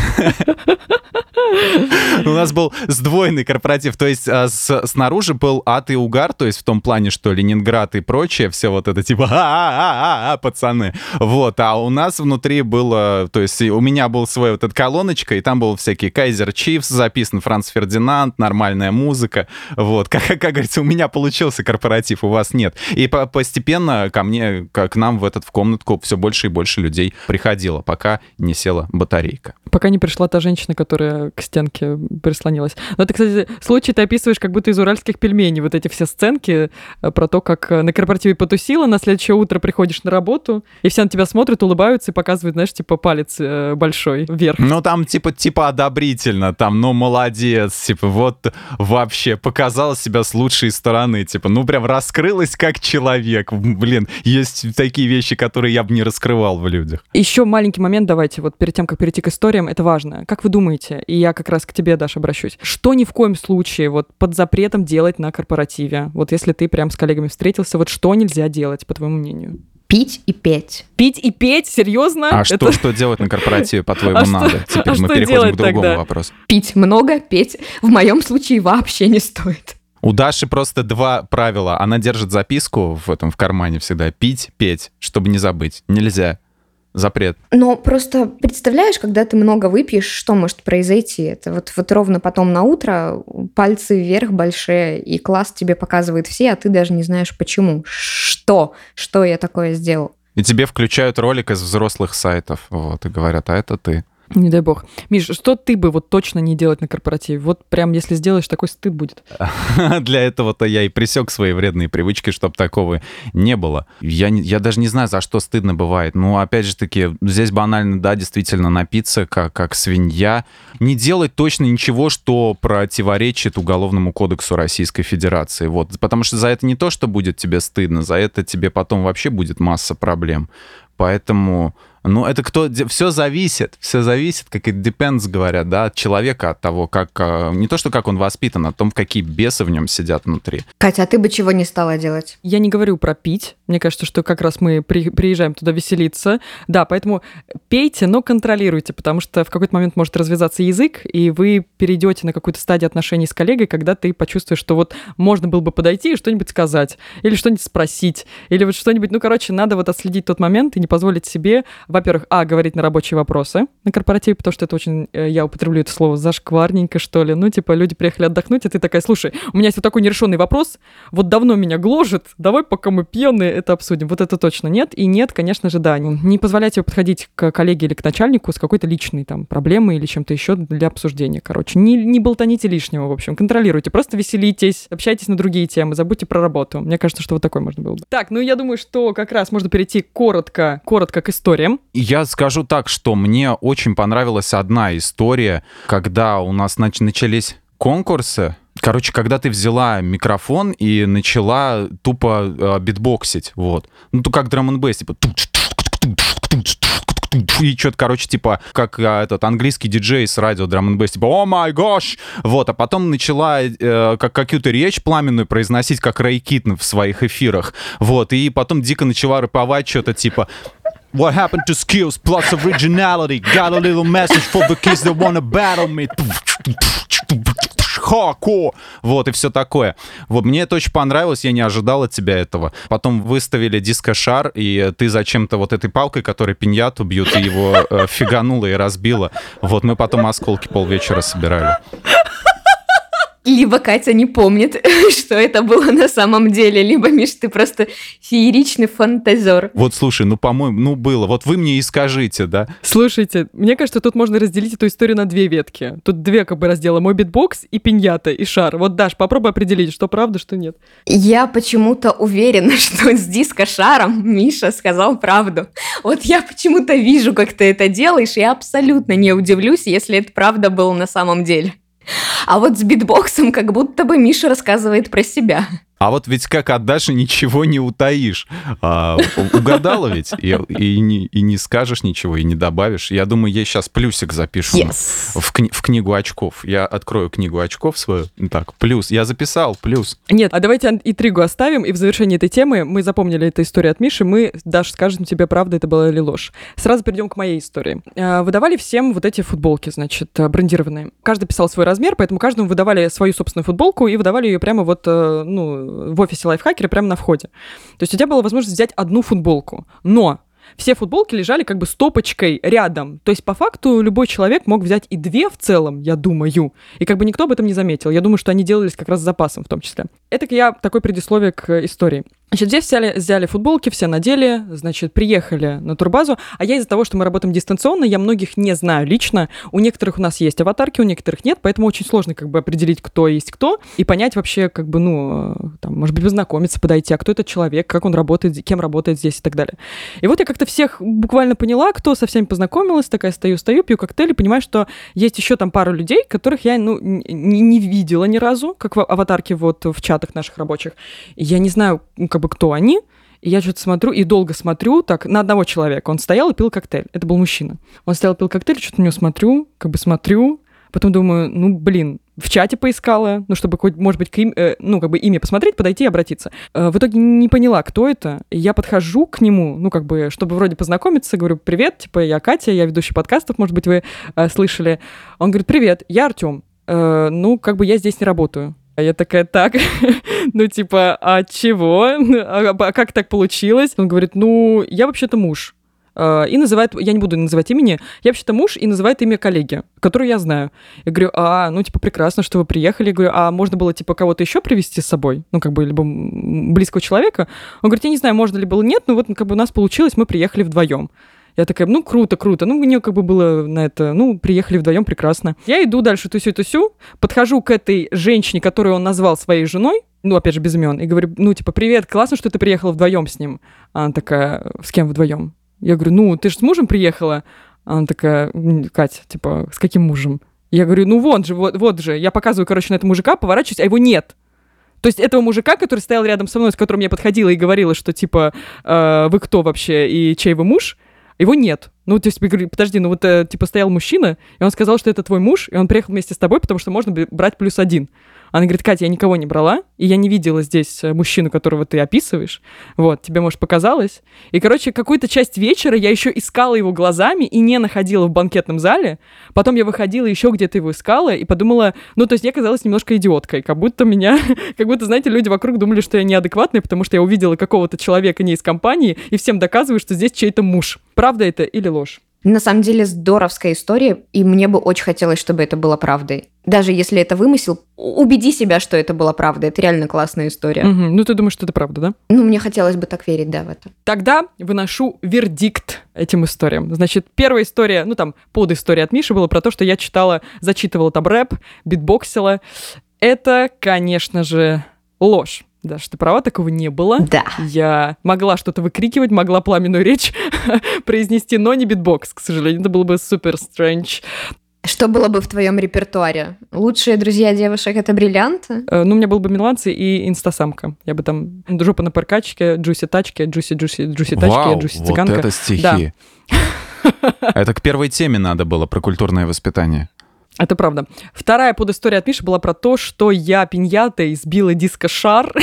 У нас был сдвоенный корпоратив, то есть а, с- снаружи был ад и угар, то есть в том плане, что Ленинград и прочее, все вот это типа а-а-а-а, пацаны. Вот, а у нас внутри было, то есть у меня был свой вот эта колоночка, и там был всякие Кайзер Чифс, записан Франц Фердинанд, нормальная музыка. Вот, [laughs] как, как говорится, у меня получился корпоратив, у вас нет. И по- постепенно ко мне, к нам в этот в комнатку все больше и больше людей приходило, пока не села батарейка. Пока не пришла та женщина, которая к стенке прислонилась. Но это, кстати, случай ты описываешь как будто из уральских пельменей. Вот эти все сценки э, про то, как э, на корпоративе потусила, на следующее утро приходишь на работу, и все на тебя смотрят, улыбаются и показывают, знаешь, типа палец э, большой вверх. Ну, там типа, типа одобрительно, там, ну, молодец, типа, вот вообще показала себя с лучшей стороны, типа, ну, прям раскрылась как человек. Блин, есть такие вещи, которые я бы не раскрывал в людях. Еще маленький момент давайте, вот перед тем, как перейти к историям, это важно. Как вы думаете, и я как раз к тебе, Даша, обращусь, что ни в коем случае вот под запретом делать на корпоративе? Вот если ты прям с коллегами встретился, вот что нельзя делать, по твоему мнению? Пить и петь. Пить и петь? Серьезно? А Это- что, что делать на корпоративе, по-твоему, А что- надо? [laughs] Теперь а мы что переходим к другому тогда? вопросу. Пить много, петь в моем случае вообще не стоит. У Даши просто два правила. Она держит записку в этом в кармане всегда. Пить, петь, чтобы не забыть. Нельзя. Запрет. Но просто представляешь, когда ты много выпьешь, что может произойти? Это вот, вот ровно потом на утро пальцы вверх большие, и класс тебе показывает все, а ты даже не знаешь почему. Что? Что я такое сделал? И тебе включают ролик из взрослых сайтов, вот, и говорят, а это ты. Не дай бог. Миш, что ты бы вот точно не делать на корпоративе? Вот прям если сделаешь, такой стыд будет. [laughs] Для этого-то я и присек свои вредные привычки, чтобы такого не было. Я, я даже не знаю, за что стыдно бывает. Ну, опять же таки, здесь банально, да, действительно напиться, как, как свинья. Не делать точно ничего, что противоречит Уголовному кодексу Российской Федерации. Вот. Потому что за это не то, что будет тебе стыдно, за это тебе потом вообще будет масса проблем. Поэтому ну, это кто... Все зависит, все зависит, как и depends, говорят, да, от человека, от того, как... А, не то, что как он воспитан, а о том, какие бесы в нем сидят внутри. Катя, а ты бы чего не стала делать? Я не говорю про пить. Мне кажется, что как раз мы при, приезжаем туда веселиться. Да, поэтому пейте, но контролируйте, потому что в какой-то момент может развязаться язык, и вы перейдете на какую-то стадию отношений с коллегой, когда ты почувствуешь, что вот можно было бы подойти и что-нибудь сказать, или что-нибудь спросить, или вот что-нибудь... Ну, короче, надо вот отследить тот момент и не позволить себе во-первых, а, говорить на рабочие вопросы на корпоративе, потому что это очень, э, я употреблю это слово, зашкварненько, что ли. Ну, типа, люди приехали отдохнуть, и ты такая, слушай, у меня есть вот такой нерешенный вопрос, вот давно меня гложет, давай, пока мы пьяные, это обсудим. Вот это точно нет. И нет, конечно же, да, не позволяйте подходить к коллеге или к начальнику с какой-то личной там проблемой или чем-то еще для обсуждения. Короче, не, не болтаните лишнего, в общем, контролируйте, просто веселитесь, общайтесь на другие темы, забудьте про работу. Мне кажется, что вот такой можно было бы. Так, ну я думаю, что как раз можно перейти коротко, коротко к историям. Я скажу так, что мне очень понравилась одна история, когда у нас нач- начались конкурсы. Короче, когда ты взяла микрофон и начала тупо э, битбоксить, вот. Ну, то как драм н типа и что-то, короче, типа, как а, этот английский диджей с радио драм н типа, о май гош, вот, а потом начала э, как какую-то речь пламенную произносить, как Рэй Китн в своих эфирах, вот, и потом дико начала рэповать что-то типа, What happened to skills plus originality? Got a little message for the kids that wanna battle me. Хако! Вот, и все такое. Вот, мне это очень понравилось, я не ожидал от тебя этого. Потом выставили диско-шар, и ты зачем-то вот этой палкой, которой пиньяту бьют, и его э, фиганула и разбила. Вот, мы потом осколки полвечера собирали либо Катя не помнит, [laughs] что это было на самом деле, либо, Миш, ты просто фееричный фантазер. Вот слушай, ну, по-моему, ну, было. Вот вы мне и скажите, да? Слушайте, мне кажется, тут можно разделить эту историю на две ветки. Тут две как бы раздела. Мой битбокс и пиньята, и шар. Вот, Даш, попробуй определить, что правда, что нет. Я почему-то уверена, [laughs] что с диско-шаром Миша сказал правду. Вот я почему-то вижу, как ты это делаешь, и абсолютно не удивлюсь, если это правда было на самом деле. А вот с битбоксом как будто бы Миша рассказывает про себя. А вот ведь как от Даши ничего не утаишь. А, угадала ведь, и, и, не, и не скажешь ничего, и не добавишь. Я думаю, ей сейчас плюсик запишу yes. в, кни- в книгу очков. Я открою книгу очков свою. Так, плюс. Я записал, плюс. Нет, а давайте интригу оставим, и в завершении этой темы мы запомнили эту историю от Миши, мы, Даш, скажем тебе, правда это была или ложь. Сразу перейдем к моей истории. А, выдавали всем вот эти футболки, значит, брендированные. Каждый писал свой размер, поэтому каждому выдавали свою собственную футболку и выдавали ее прямо вот, э, ну, в офисе лайфхакера прямо на входе. То есть у тебя была возможность взять одну футболку. Но все футболки лежали как бы стопочкой рядом. То есть, по факту, любой человек мог взять и две в целом, я думаю. И как бы никто об этом не заметил. Я думаю, что они делались как раз с запасом в том числе. Это я такой предисловие к истории. Значит, здесь взяли, взяли футболки, все надели, значит, приехали на турбазу. А я из-за того, что мы работаем дистанционно, я многих не знаю лично. У некоторых у нас есть аватарки, у некоторых нет, поэтому очень сложно как бы определить, кто есть кто, и понять вообще, как бы, ну, э, там, может быть, познакомиться, подойти, а кто этот человек, как он работает, кем работает здесь и так далее. И вот я как-то всех буквально поняла, кто со всеми познакомилась, такая стою, стою, пью коктейль и понимаю, что есть еще там пару людей, которых я, ну, не, не видела ни разу, как в аватарке вот в чатах наших рабочих. И я не знаю, как бы кто они, и я что-то смотрю, и долго смотрю, так, на одного человека. Он стоял и пил коктейль. Это был мужчина. Он стоял, пил коктейль, что-то на него смотрю, как бы смотрю, потом думаю, ну, блин, в чате поискала, ну, чтобы хоть, может быть, к им, э, ну, как бы имя посмотреть, подойти и обратиться. Э, в итоге не поняла, кто это. Я подхожу к нему, ну, как бы, чтобы вроде познакомиться, говорю, привет, типа, я Катя, я ведущий подкастов, может быть, вы э, слышали. Он говорит, привет, я Артем. Э, ну, как бы я здесь не работаю. А я такая, так, [laughs] ну типа, а чего? А, а как так получилось? Он говорит, ну, я вообще-то муж. э, и называет, я не буду называть имени, я вообще-то муж, и называет имя коллеги, которую я знаю. Я говорю, а, ну, типа, прекрасно, что вы приехали. Я говорю, а можно было, типа, кого-то еще привести с собой? Ну, как бы, либо близкого человека. Он говорит, я не знаю, можно ли было нет, но вот, как бы, у нас получилось, мы приехали вдвоем. Я такая, ну, круто, круто. Ну, мне как бы было на это, ну, приехали вдвоем, прекрасно. Я иду дальше тусю-тусю, подхожу к этой женщине, которую он назвал своей женой, ну, опять же, без имен, и говорю, ну, типа, привет, классно, что ты приехала вдвоем с ним. Она такая, с кем вдвоем? Я говорю, ну, ты же с мужем приехала? Она такая, Катя, типа, с каким мужем? Я говорю, ну, вот же, вот, вот же. Я показываю, короче, на этого мужика, поворачиваюсь, а его нет. То есть этого мужика, который стоял рядом со мной, с которым я подходила и говорила, что, типа, э, вы кто вообще и чей вы муж, его нет. Ну, то есть, говорю, подожди, ну вот, э, типа, стоял мужчина, и он сказал, что это твой муж, и он приехал вместе с тобой, потому что можно брать плюс один. Она говорит, Катя, я никого не брала, и я не видела здесь э, мужчину, которого ты описываешь. Вот, тебе, может, показалось. И, короче, какую-то часть вечера я еще искала его глазами и не находила в банкетном зале. Потом я выходила еще где-то его искала и подумала, ну, то есть я казалась немножко идиоткой, как будто меня, [laughs] как будто, знаете, люди вокруг думали, что я неадекватная, потому что я увидела какого-то человека не из компании и всем доказываю, что здесь чей-то муж. Правда это или ложь? На самом деле здоровская история, и мне бы очень хотелось, чтобы это было правдой. Даже если это вымысел, убеди себя, что это была правда. Это реально классная история. Угу. Ну, ты думаешь, что это правда, да? Ну, мне хотелось бы так верить, да, в это. Тогда выношу вердикт этим историям. Значит, первая история, ну, там, под история от Миши была про то, что я читала, зачитывала там рэп, битбоксила. Это, конечно же, ложь. Да, что ты права, такого не было. Да. Я могла что-то выкрикивать, могла пламенную речь [laughs] произнести, но не битбокс, к сожалению. Это было бы супер strange. Что было бы в твоем репертуаре? Лучшие друзья девушек это бриллианты? Э, ну, у меня был бы меланцы и инстасамка. Я бы там жопа на паркачке, juicy тачки, juicy juicy juicy тачки, Вау, джуси цыганка. Вот это стихи. Да. [laughs] Это к первой теме надо было про культурное воспитание. Это правда. Вторая подистория от Миши была про то, что я пиньятой сбила диско-шар.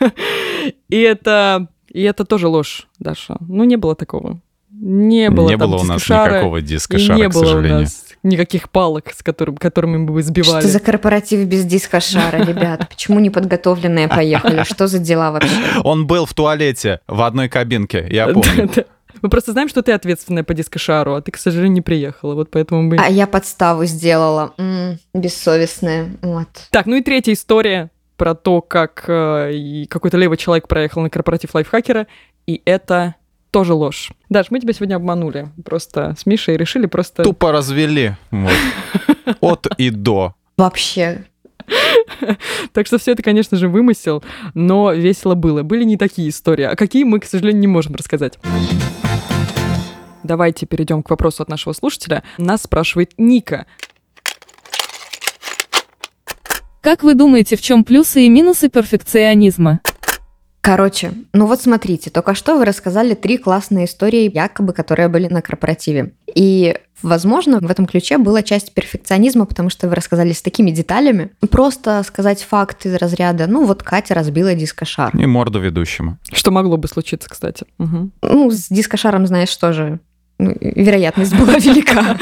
[laughs] и это... И это тоже ложь, Даша. Ну, не было такого. Не было Не было у нас никакого диско-шара, не к сожалению. у нас никаких палок, с которым, которыми мы бы сбивали. Что за корпоратив без диско-шара, ребят? Почему неподготовленные поехали? Что за дела вообще? Он был в туалете в одной кабинке, я помню. Мы просто знаем, что ты ответственная по дискошару, а ты, к сожалению, не приехала. Вот поэтому мы... А я подставу сделала. М-м, бессовестная. Вот. Так, ну и третья история про то, как э, какой-то левый человек проехал на корпоратив лайфхакера, и это тоже ложь. Даш, мы тебя сегодня обманули. Просто с Мишей решили просто... Тупо развели. Вот. [laughs] От и до. Вообще. Так что все это, конечно же, вымысел, но весело было. Были не такие истории, а какие мы, к сожалению, не можем рассказать. Давайте перейдем к вопросу от нашего слушателя. Нас спрашивает Ника. Как вы думаете, в чем плюсы и минусы перфекционизма? Короче, ну вот смотрите, только что вы рассказали три классные истории, якобы, которые были на корпоративе. И, возможно, в этом ключе была часть перфекционизма, потому что вы рассказали с такими деталями. Просто сказать факт из разряда, ну вот Катя разбила дискошар. И морду ведущему. Что могло бы случиться, кстати. Угу. Ну, с дискошаром, знаешь, тоже ну, вероятность была [laughs] велика.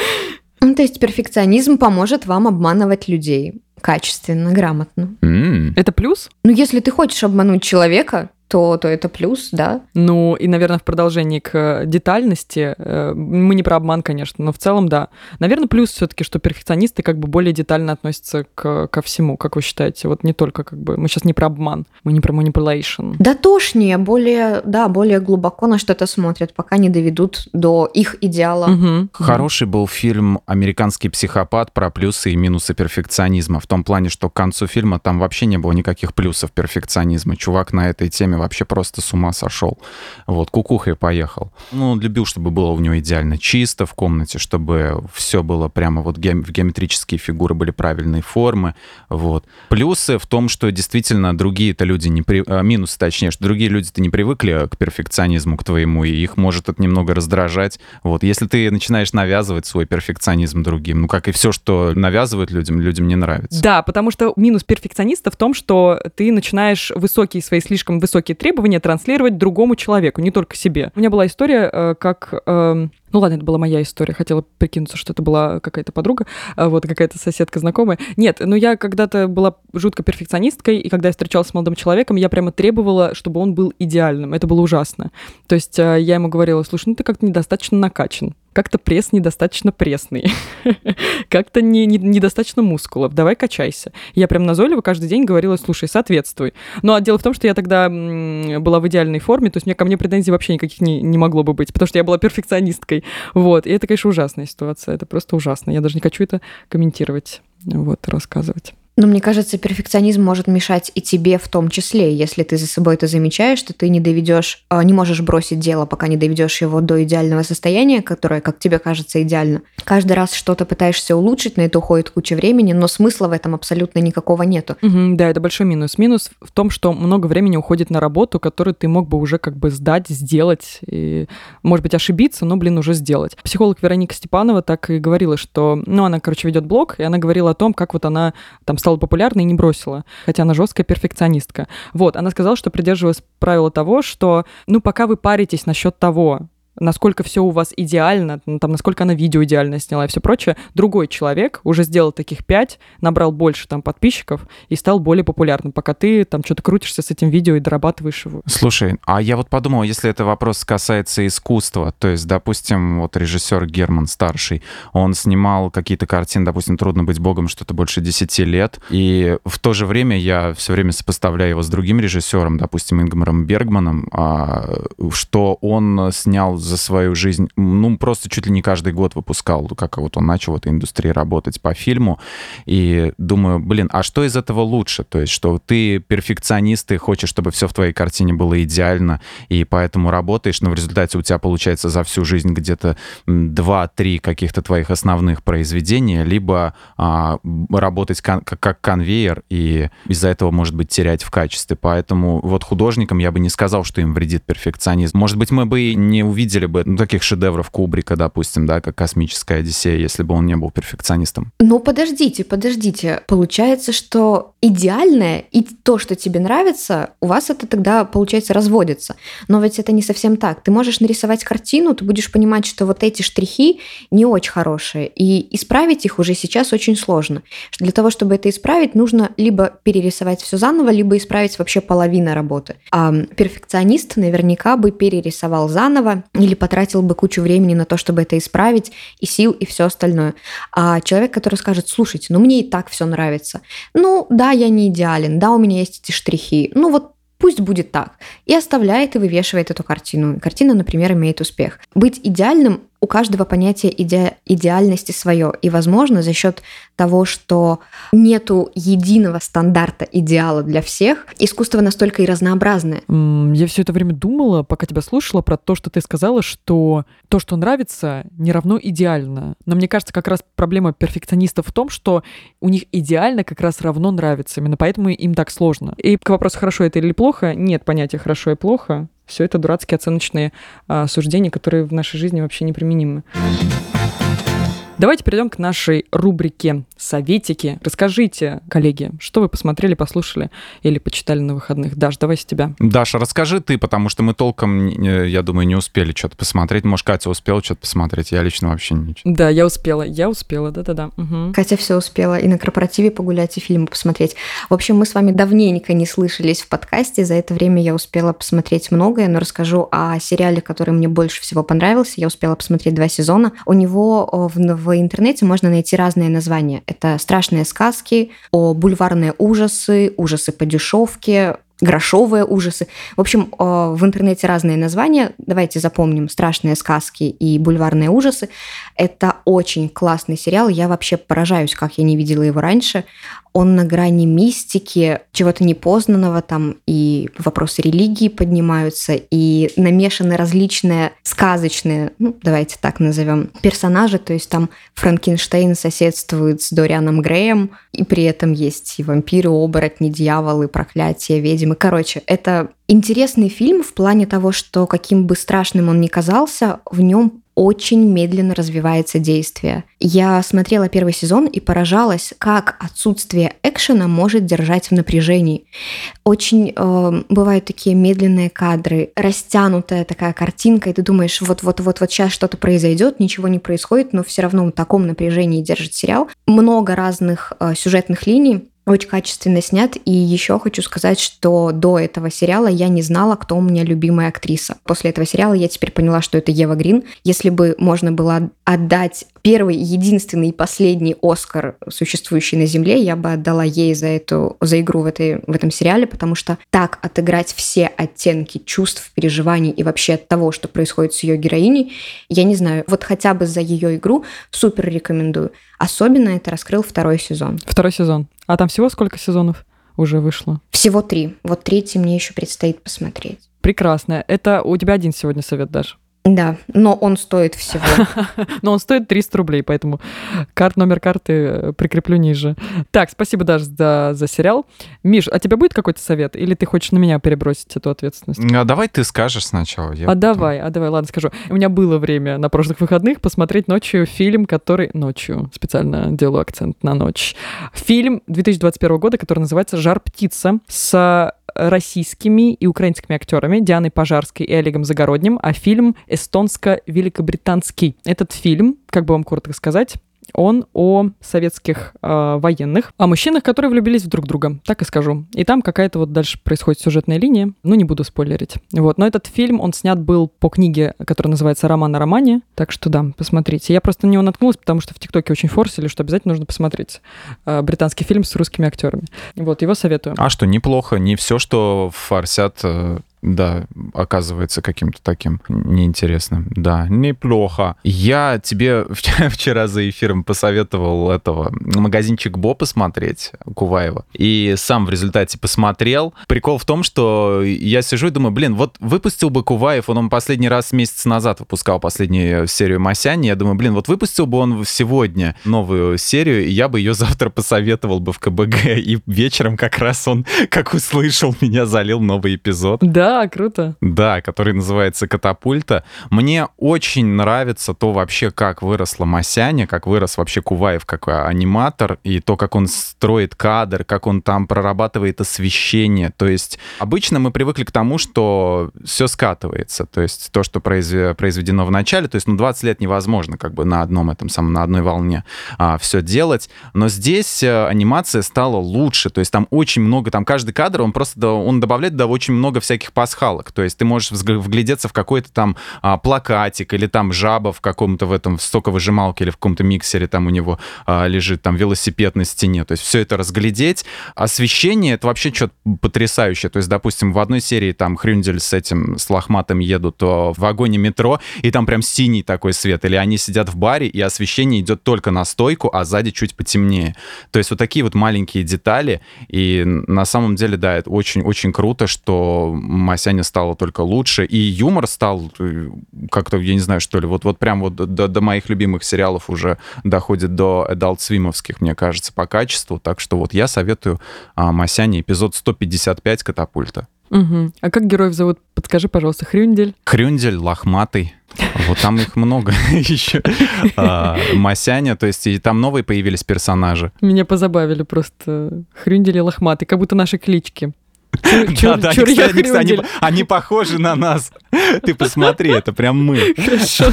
Ну, то есть перфекционизм поможет вам обманывать людей качественно, грамотно. Это плюс? Ну, если ты хочешь обмануть человека, то, то это плюс, да. Ну, и, наверное, в продолжении к э, детальности, э, мы не про обман, конечно, но в целом, да. Наверное, плюс все таки что перфекционисты как бы более детально относятся к, ко всему, как вы считаете? Вот не только как бы... Мы сейчас не про обман, мы не про manipulation. Да тошнее, более, да, более глубоко на что-то смотрят, пока не доведут до их идеала. Угу. Хороший был фильм «Американский психопат» про плюсы и минусы перфекционизма. В том плане, что к концу фильма там вообще не было никаких плюсов перфекционизма. Чувак на этой теме вообще просто с ума сошел. Вот, кукухой поехал. Ну, он любил, чтобы было у него идеально чисто в комнате, чтобы все было прямо вот ге- геометрические фигуры были правильной формы. Вот. Плюсы в том, что действительно другие-то люди не... При... А, минусы, точнее, что другие люди-то не привыкли к перфекционизму, к твоему, и их может это немного раздражать. Вот. Если ты начинаешь навязывать свой перфекционизм другим, ну, как и все, что навязывают людям, людям не нравится. Да, потому что минус перфекциониста в том, что ты начинаешь высокие свои, слишком высокие требования транслировать другому человеку, не только себе. У меня была история, э, как эм, Ну ладно, это была моя история. Хотела прикинуться, что это была какая-то подруга, а вот какая-то соседка знакомая. Нет, ну я когда-то была жутко перфекционисткой, и когда я встречалась с молодым человеком, я прямо требовала, чтобы он был идеальным. Это было ужасно. То есть э, я ему говорила, слушай, ну ты как-то недостаточно накачан как-то пресс недостаточно пресный, [laughs] как-то не, не, недостаточно мускулов, давай качайся. Я прям назойливо каждый день говорила, слушай, соответствуй. Ну, а дело в том, что я тогда была в идеальной форме, то есть мне ко мне претензий вообще никаких не, не могло бы быть, потому что я была перфекционисткой. Вот, и это, конечно, ужасная ситуация, это просто ужасно. Я даже не хочу это комментировать, вот, рассказывать. Но мне кажется, перфекционизм может мешать и тебе в том числе, если ты за собой это замечаешь, что ты не доведешь, а, не можешь бросить дело, пока не доведешь его до идеального состояния, которое, как тебе кажется, идеально. Каждый раз что-то пытаешься улучшить, на это уходит куча времени, но смысла в этом абсолютно никакого нету. Угу, да, это большой минус. Минус в том, что много времени уходит на работу, которую ты мог бы уже как бы сдать, сделать, и, может быть, ошибиться, но, блин, уже сделать. Психолог Вероника Степанова так и говорила, что, ну, она, короче, ведет блог, и она говорила о том, как вот она там стала популярной и не бросила, хотя она жесткая перфекционистка. Вот, она сказала, что придерживалась правила того, что, ну, пока вы паритесь насчет того, насколько все у вас идеально, ну, там, насколько она видео идеально сняла и все прочее, другой человек уже сделал таких пять, набрал больше там подписчиков и стал более популярным, пока ты там что-то крутишься с этим видео и дорабатываешь его. Слушай, а я вот подумал, если это вопрос касается искусства, то есть, допустим, вот режиссер Герман Старший, он снимал какие-то картины, допустим, «Трудно быть богом» что-то больше 10 лет, и в то же время я все время сопоставляю его с другим режиссером, допустим, Ингмаром Бергманом, а, что он снял за свою жизнь, ну, просто чуть ли не каждый год выпускал, как вот он начал в этой индустрии работать по фильму. И думаю, блин, а что из этого лучше? То есть, что ты перфекционист, и хочешь, чтобы все в твоей картине было идеально, и поэтому работаешь, но в результате у тебя получается за всю жизнь где-то 2-3 каких-то твоих основных произведения, либо а, работать кон- как конвейер, и из-за этого, может быть, терять в качестве. Поэтому вот художникам я бы не сказал, что им вредит перфекционизм. Может быть, мы бы не увидели видели бы ну, таких шедевров Кубрика, допустим, да, как «Космическая Одиссея», если бы он не был перфекционистом. Ну, подождите, подождите. Получается, что идеальное и то, что тебе нравится, у вас это тогда, получается, разводится. Но ведь это не совсем так. Ты можешь нарисовать картину, ты будешь понимать, что вот эти штрихи не очень хорошие, и исправить их уже сейчас очень сложно. Для того, чтобы это исправить, нужно либо перерисовать все заново, либо исправить вообще половину работы. А перфекционист наверняка бы перерисовал заново или потратил бы кучу времени на то, чтобы это исправить, и сил, и все остальное. А человек, который скажет, слушайте, ну мне и так все нравится. Ну да, я не идеален, да, у меня есть эти штрихи. Ну вот пусть будет так. И оставляет и вывешивает эту картину. Картина, например, имеет успех. Быть идеальным у каждого понятие иде идеальности свое. И, возможно, за счет того, что нету единого стандарта идеала для всех, искусство настолько и разнообразное. Я все это время думала, пока тебя слушала, про то, что ты сказала, что то, что нравится, не равно идеально. Но мне кажется, как раз проблема перфекционистов в том, что у них идеально как раз равно нравится. Именно поэтому им так сложно. И к вопросу, хорошо это или плохо, нет понятия хорошо и плохо. Все это дурацкие оценочные а, суждения, которые в нашей жизни вообще неприменимы. Давайте перейдем к нашей рубрике «Советики». Расскажите, коллеги, что вы посмотрели, послушали или почитали на выходных? Даш, давай с тебя. Даша, расскажи ты, потому что мы толком, я думаю, не успели что-то посмотреть. Может, Катя успела что-то посмотреть, я лично вообще ничего. Да, я успела, я успела, да-да-да. Угу. Катя все успела и на корпоративе погулять, и фильмы посмотреть. В общем, мы с вами давненько не слышались в подкасте, за это время я успела посмотреть многое, но расскажу о сериале, который мне больше всего понравился. Я успела посмотреть два сезона. У него в в интернете можно найти разные названия. Это страшные сказки, о бульварные ужасы, ужасы по дешевке, грошовые ужасы. В общем, в интернете разные названия. Давайте запомним «Страшные сказки» и «Бульварные ужасы». Это очень классный сериал. Я вообще поражаюсь, как я не видела его раньше он на грани мистики, чего-то непознанного, там и вопросы религии поднимаются, и намешаны различные сказочные, ну, давайте так назовем, персонажи, то есть там Франкенштейн соседствует с Дорианом Греем, и при этом есть и вампиры, оборотни, дьяволы, проклятия, ведьмы. Короче, это интересный фильм в плане того, что каким бы страшным он ни казался, в нем очень медленно развивается действие. Я смотрела первый сезон и поражалась, как отсутствие экшена может держать в напряжении. Очень э, бывают такие медленные кадры, растянутая такая картинка, и ты думаешь, вот-вот-вот вот сейчас что-то произойдет, ничего не происходит, но все равно в таком напряжении держит сериал. Много разных э, сюжетных линий, очень качественно снят. И еще хочу сказать, что до этого сериала я не знала, кто у меня любимая актриса. После этого сериала я теперь поняла, что это Ева Грин. Если бы можно было отдать первый, единственный и последний Оскар, существующий на Земле, я бы отдала ей за эту за игру в, этой, в этом сериале, потому что так отыграть все оттенки чувств, переживаний и вообще того, что происходит с ее героиней, я не знаю. Вот хотя бы за ее игру супер рекомендую. Особенно это раскрыл второй сезон. Второй сезон. А там всего сколько сезонов уже вышло? Всего три. Вот третий мне еще предстоит посмотреть. Прекрасно. Это у тебя один сегодня совет даже. Да, но он стоит всего. [laughs] но он стоит 300 рублей, поэтому карт, номер карты э, прикреплю ниже. Так, спасибо даже за, за сериал. Миш, а тебе будет какой-то совет? Или ты хочешь на меня перебросить эту ответственность? А давай ты скажешь сначала. Я а потом... давай, а давай, ладно, скажу. У меня было время на прошлых выходных посмотреть ночью фильм, который... Ночью, специально делаю акцент на ночь. Фильм 2021 года, который называется «Жар птица» с российскими и украинскими актерами Дианой Пожарской и Олегом Загородним, а фильм эстонско-великобританский. Этот фильм, как бы вам коротко сказать, он о советских э, военных, о мужчинах, которые влюбились в друг друга, так и скажу. И там какая-то вот дальше происходит сюжетная линия, ну не буду спойлерить. Вот, но этот фильм, он снят был по книге, которая называется «Роман о романе», так что да, посмотрите. Я просто на него наткнулась, потому что в ТикТоке очень форсили, что обязательно нужно посмотреть э, британский фильм с русскими актерами. Вот, его советую. А что, неплохо, не все, что форсят э, да, оказывается каким-то таким неинтересным. Да, неплохо. Я тебе [laughs] вчера за эфиром посоветовал этого магазинчик Бо посмотреть, Куваева, и сам в результате посмотрел. Прикол в том, что я сижу и думаю, блин, вот выпустил бы Куваев, он, он последний раз месяц назад выпускал последнюю серию Масяни, я думаю, блин, вот выпустил бы он сегодня новую серию, и я бы ее завтра посоветовал бы в КБГ, и вечером как раз он, как услышал, [laughs] меня залил новый эпизод. Да, да, круто. Да, который называется «Катапульта». Мне очень нравится то вообще, как выросла Масяня, как вырос вообще Куваев как аниматор, и то, как он строит кадр, как он там прорабатывает освещение. То есть обычно мы привыкли к тому, что все скатывается. То есть то, что произведено в начале, то есть ну 20 лет невозможно как бы на одном этом самом, на одной волне а, все делать. Но здесь э, анимация стала лучше. То есть там очень много, там каждый кадр, он просто, он добавляет да, очень много всяких пасхалок. То есть ты можешь вглядеться в какой-то там а, плакатик или там жаба в каком-то в этом в соковыжималке или в каком-то миксере там у него а, лежит там велосипед на стене. То есть все это разглядеть. Освещение — это вообще что-то потрясающее. То есть, допустим, в одной серии там Хрюндель с этим, с Лохматом едут в вагоне метро, и там прям синий такой свет. Или они сидят в баре, и освещение идет только на стойку, а сзади чуть потемнее. То есть вот такие вот маленькие детали. И на самом деле, да, это очень-очень круто, что Масяня стало только лучше, и юмор стал э, как-то, я не знаю, что ли, вот, вот прям вот до, до моих любимых сериалов уже доходит до Adult Swimовских, мне кажется, по качеству, так что вот я советую а, Масяне эпизод 155 «Катапульта». Угу. А как героев зовут? Подскажи, пожалуйста, Хрюндель. Хрюндель, Лохматый. Вот там их много [laughs] еще. А, Масяня, то есть и там новые появились персонажи. Меня позабавили просто Хрюндель и Лохматый, как будто наши клички. Чур, да, чур, да, кстати, кстати, они, они похожи на нас. Ты посмотри, это прям мы. Хорошо.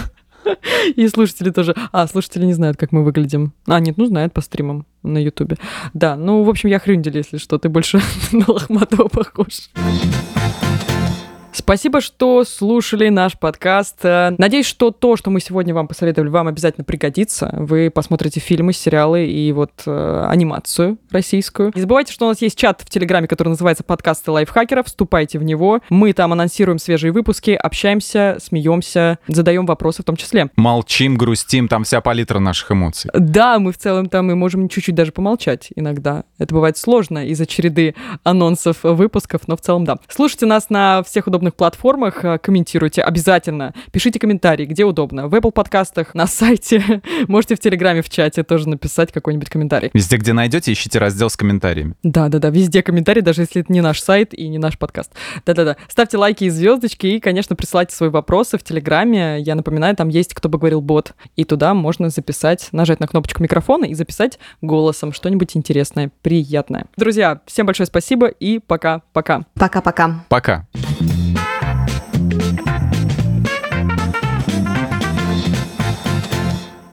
И слушатели тоже. А, слушатели не знают, как мы выглядим. А, нет, ну знают по стримам на Ютубе. Да, ну, в общем, я хрюндель, если что. Ты больше [laughs] на Лохматова похож. Спасибо, что слушали наш подкаст. Э, надеюсь, что то, что мы сегодня вам посоветовали, вам обязательно пригодится. Вы посмотрите фильмы, сериалы и вот э, анимацию российскую. Не забывайте, что у нас есть чат в Телеграме, который называется «Подкасты лайфхакеров». Вступайте в него. Мы там анонсируем свежие выпуски, общаемся, смеемся, задаем вопросы в том числе. Молчим, грустим, там вся палитра наших эмоций. Да, мы в целом там и можем чуть-чуть даже помолчать иногда. Это бывает сложно из-за череды анонсов выпусков, но в целом да. Слушайте нас на всех удобных платформах, э, комментируйте обязательно. Пишите комментарии, где удобно. В Apple подкастах, на сайте. [laughs] Можете в Телеграме, в чате тоже написать какой-нибудь комментарий. Везде, где найдете, ищите раздел с комментариями. Да-да-да, везде комментарии, даже если это не наш сайт и не наш подкаст. Да-да-да. Ставьте лайки и звездочки, и, конечно, присылайте свои вопросы в Телеграме. Я напоминаю, там есть «Кто бы говорил бот», и туда можно записать, нажать на кнопочку микрофона и записать голосом что-нибудь интересное, приятное. Друзья, всем большое спасибо и пока-пока. Пока-пока. Пока.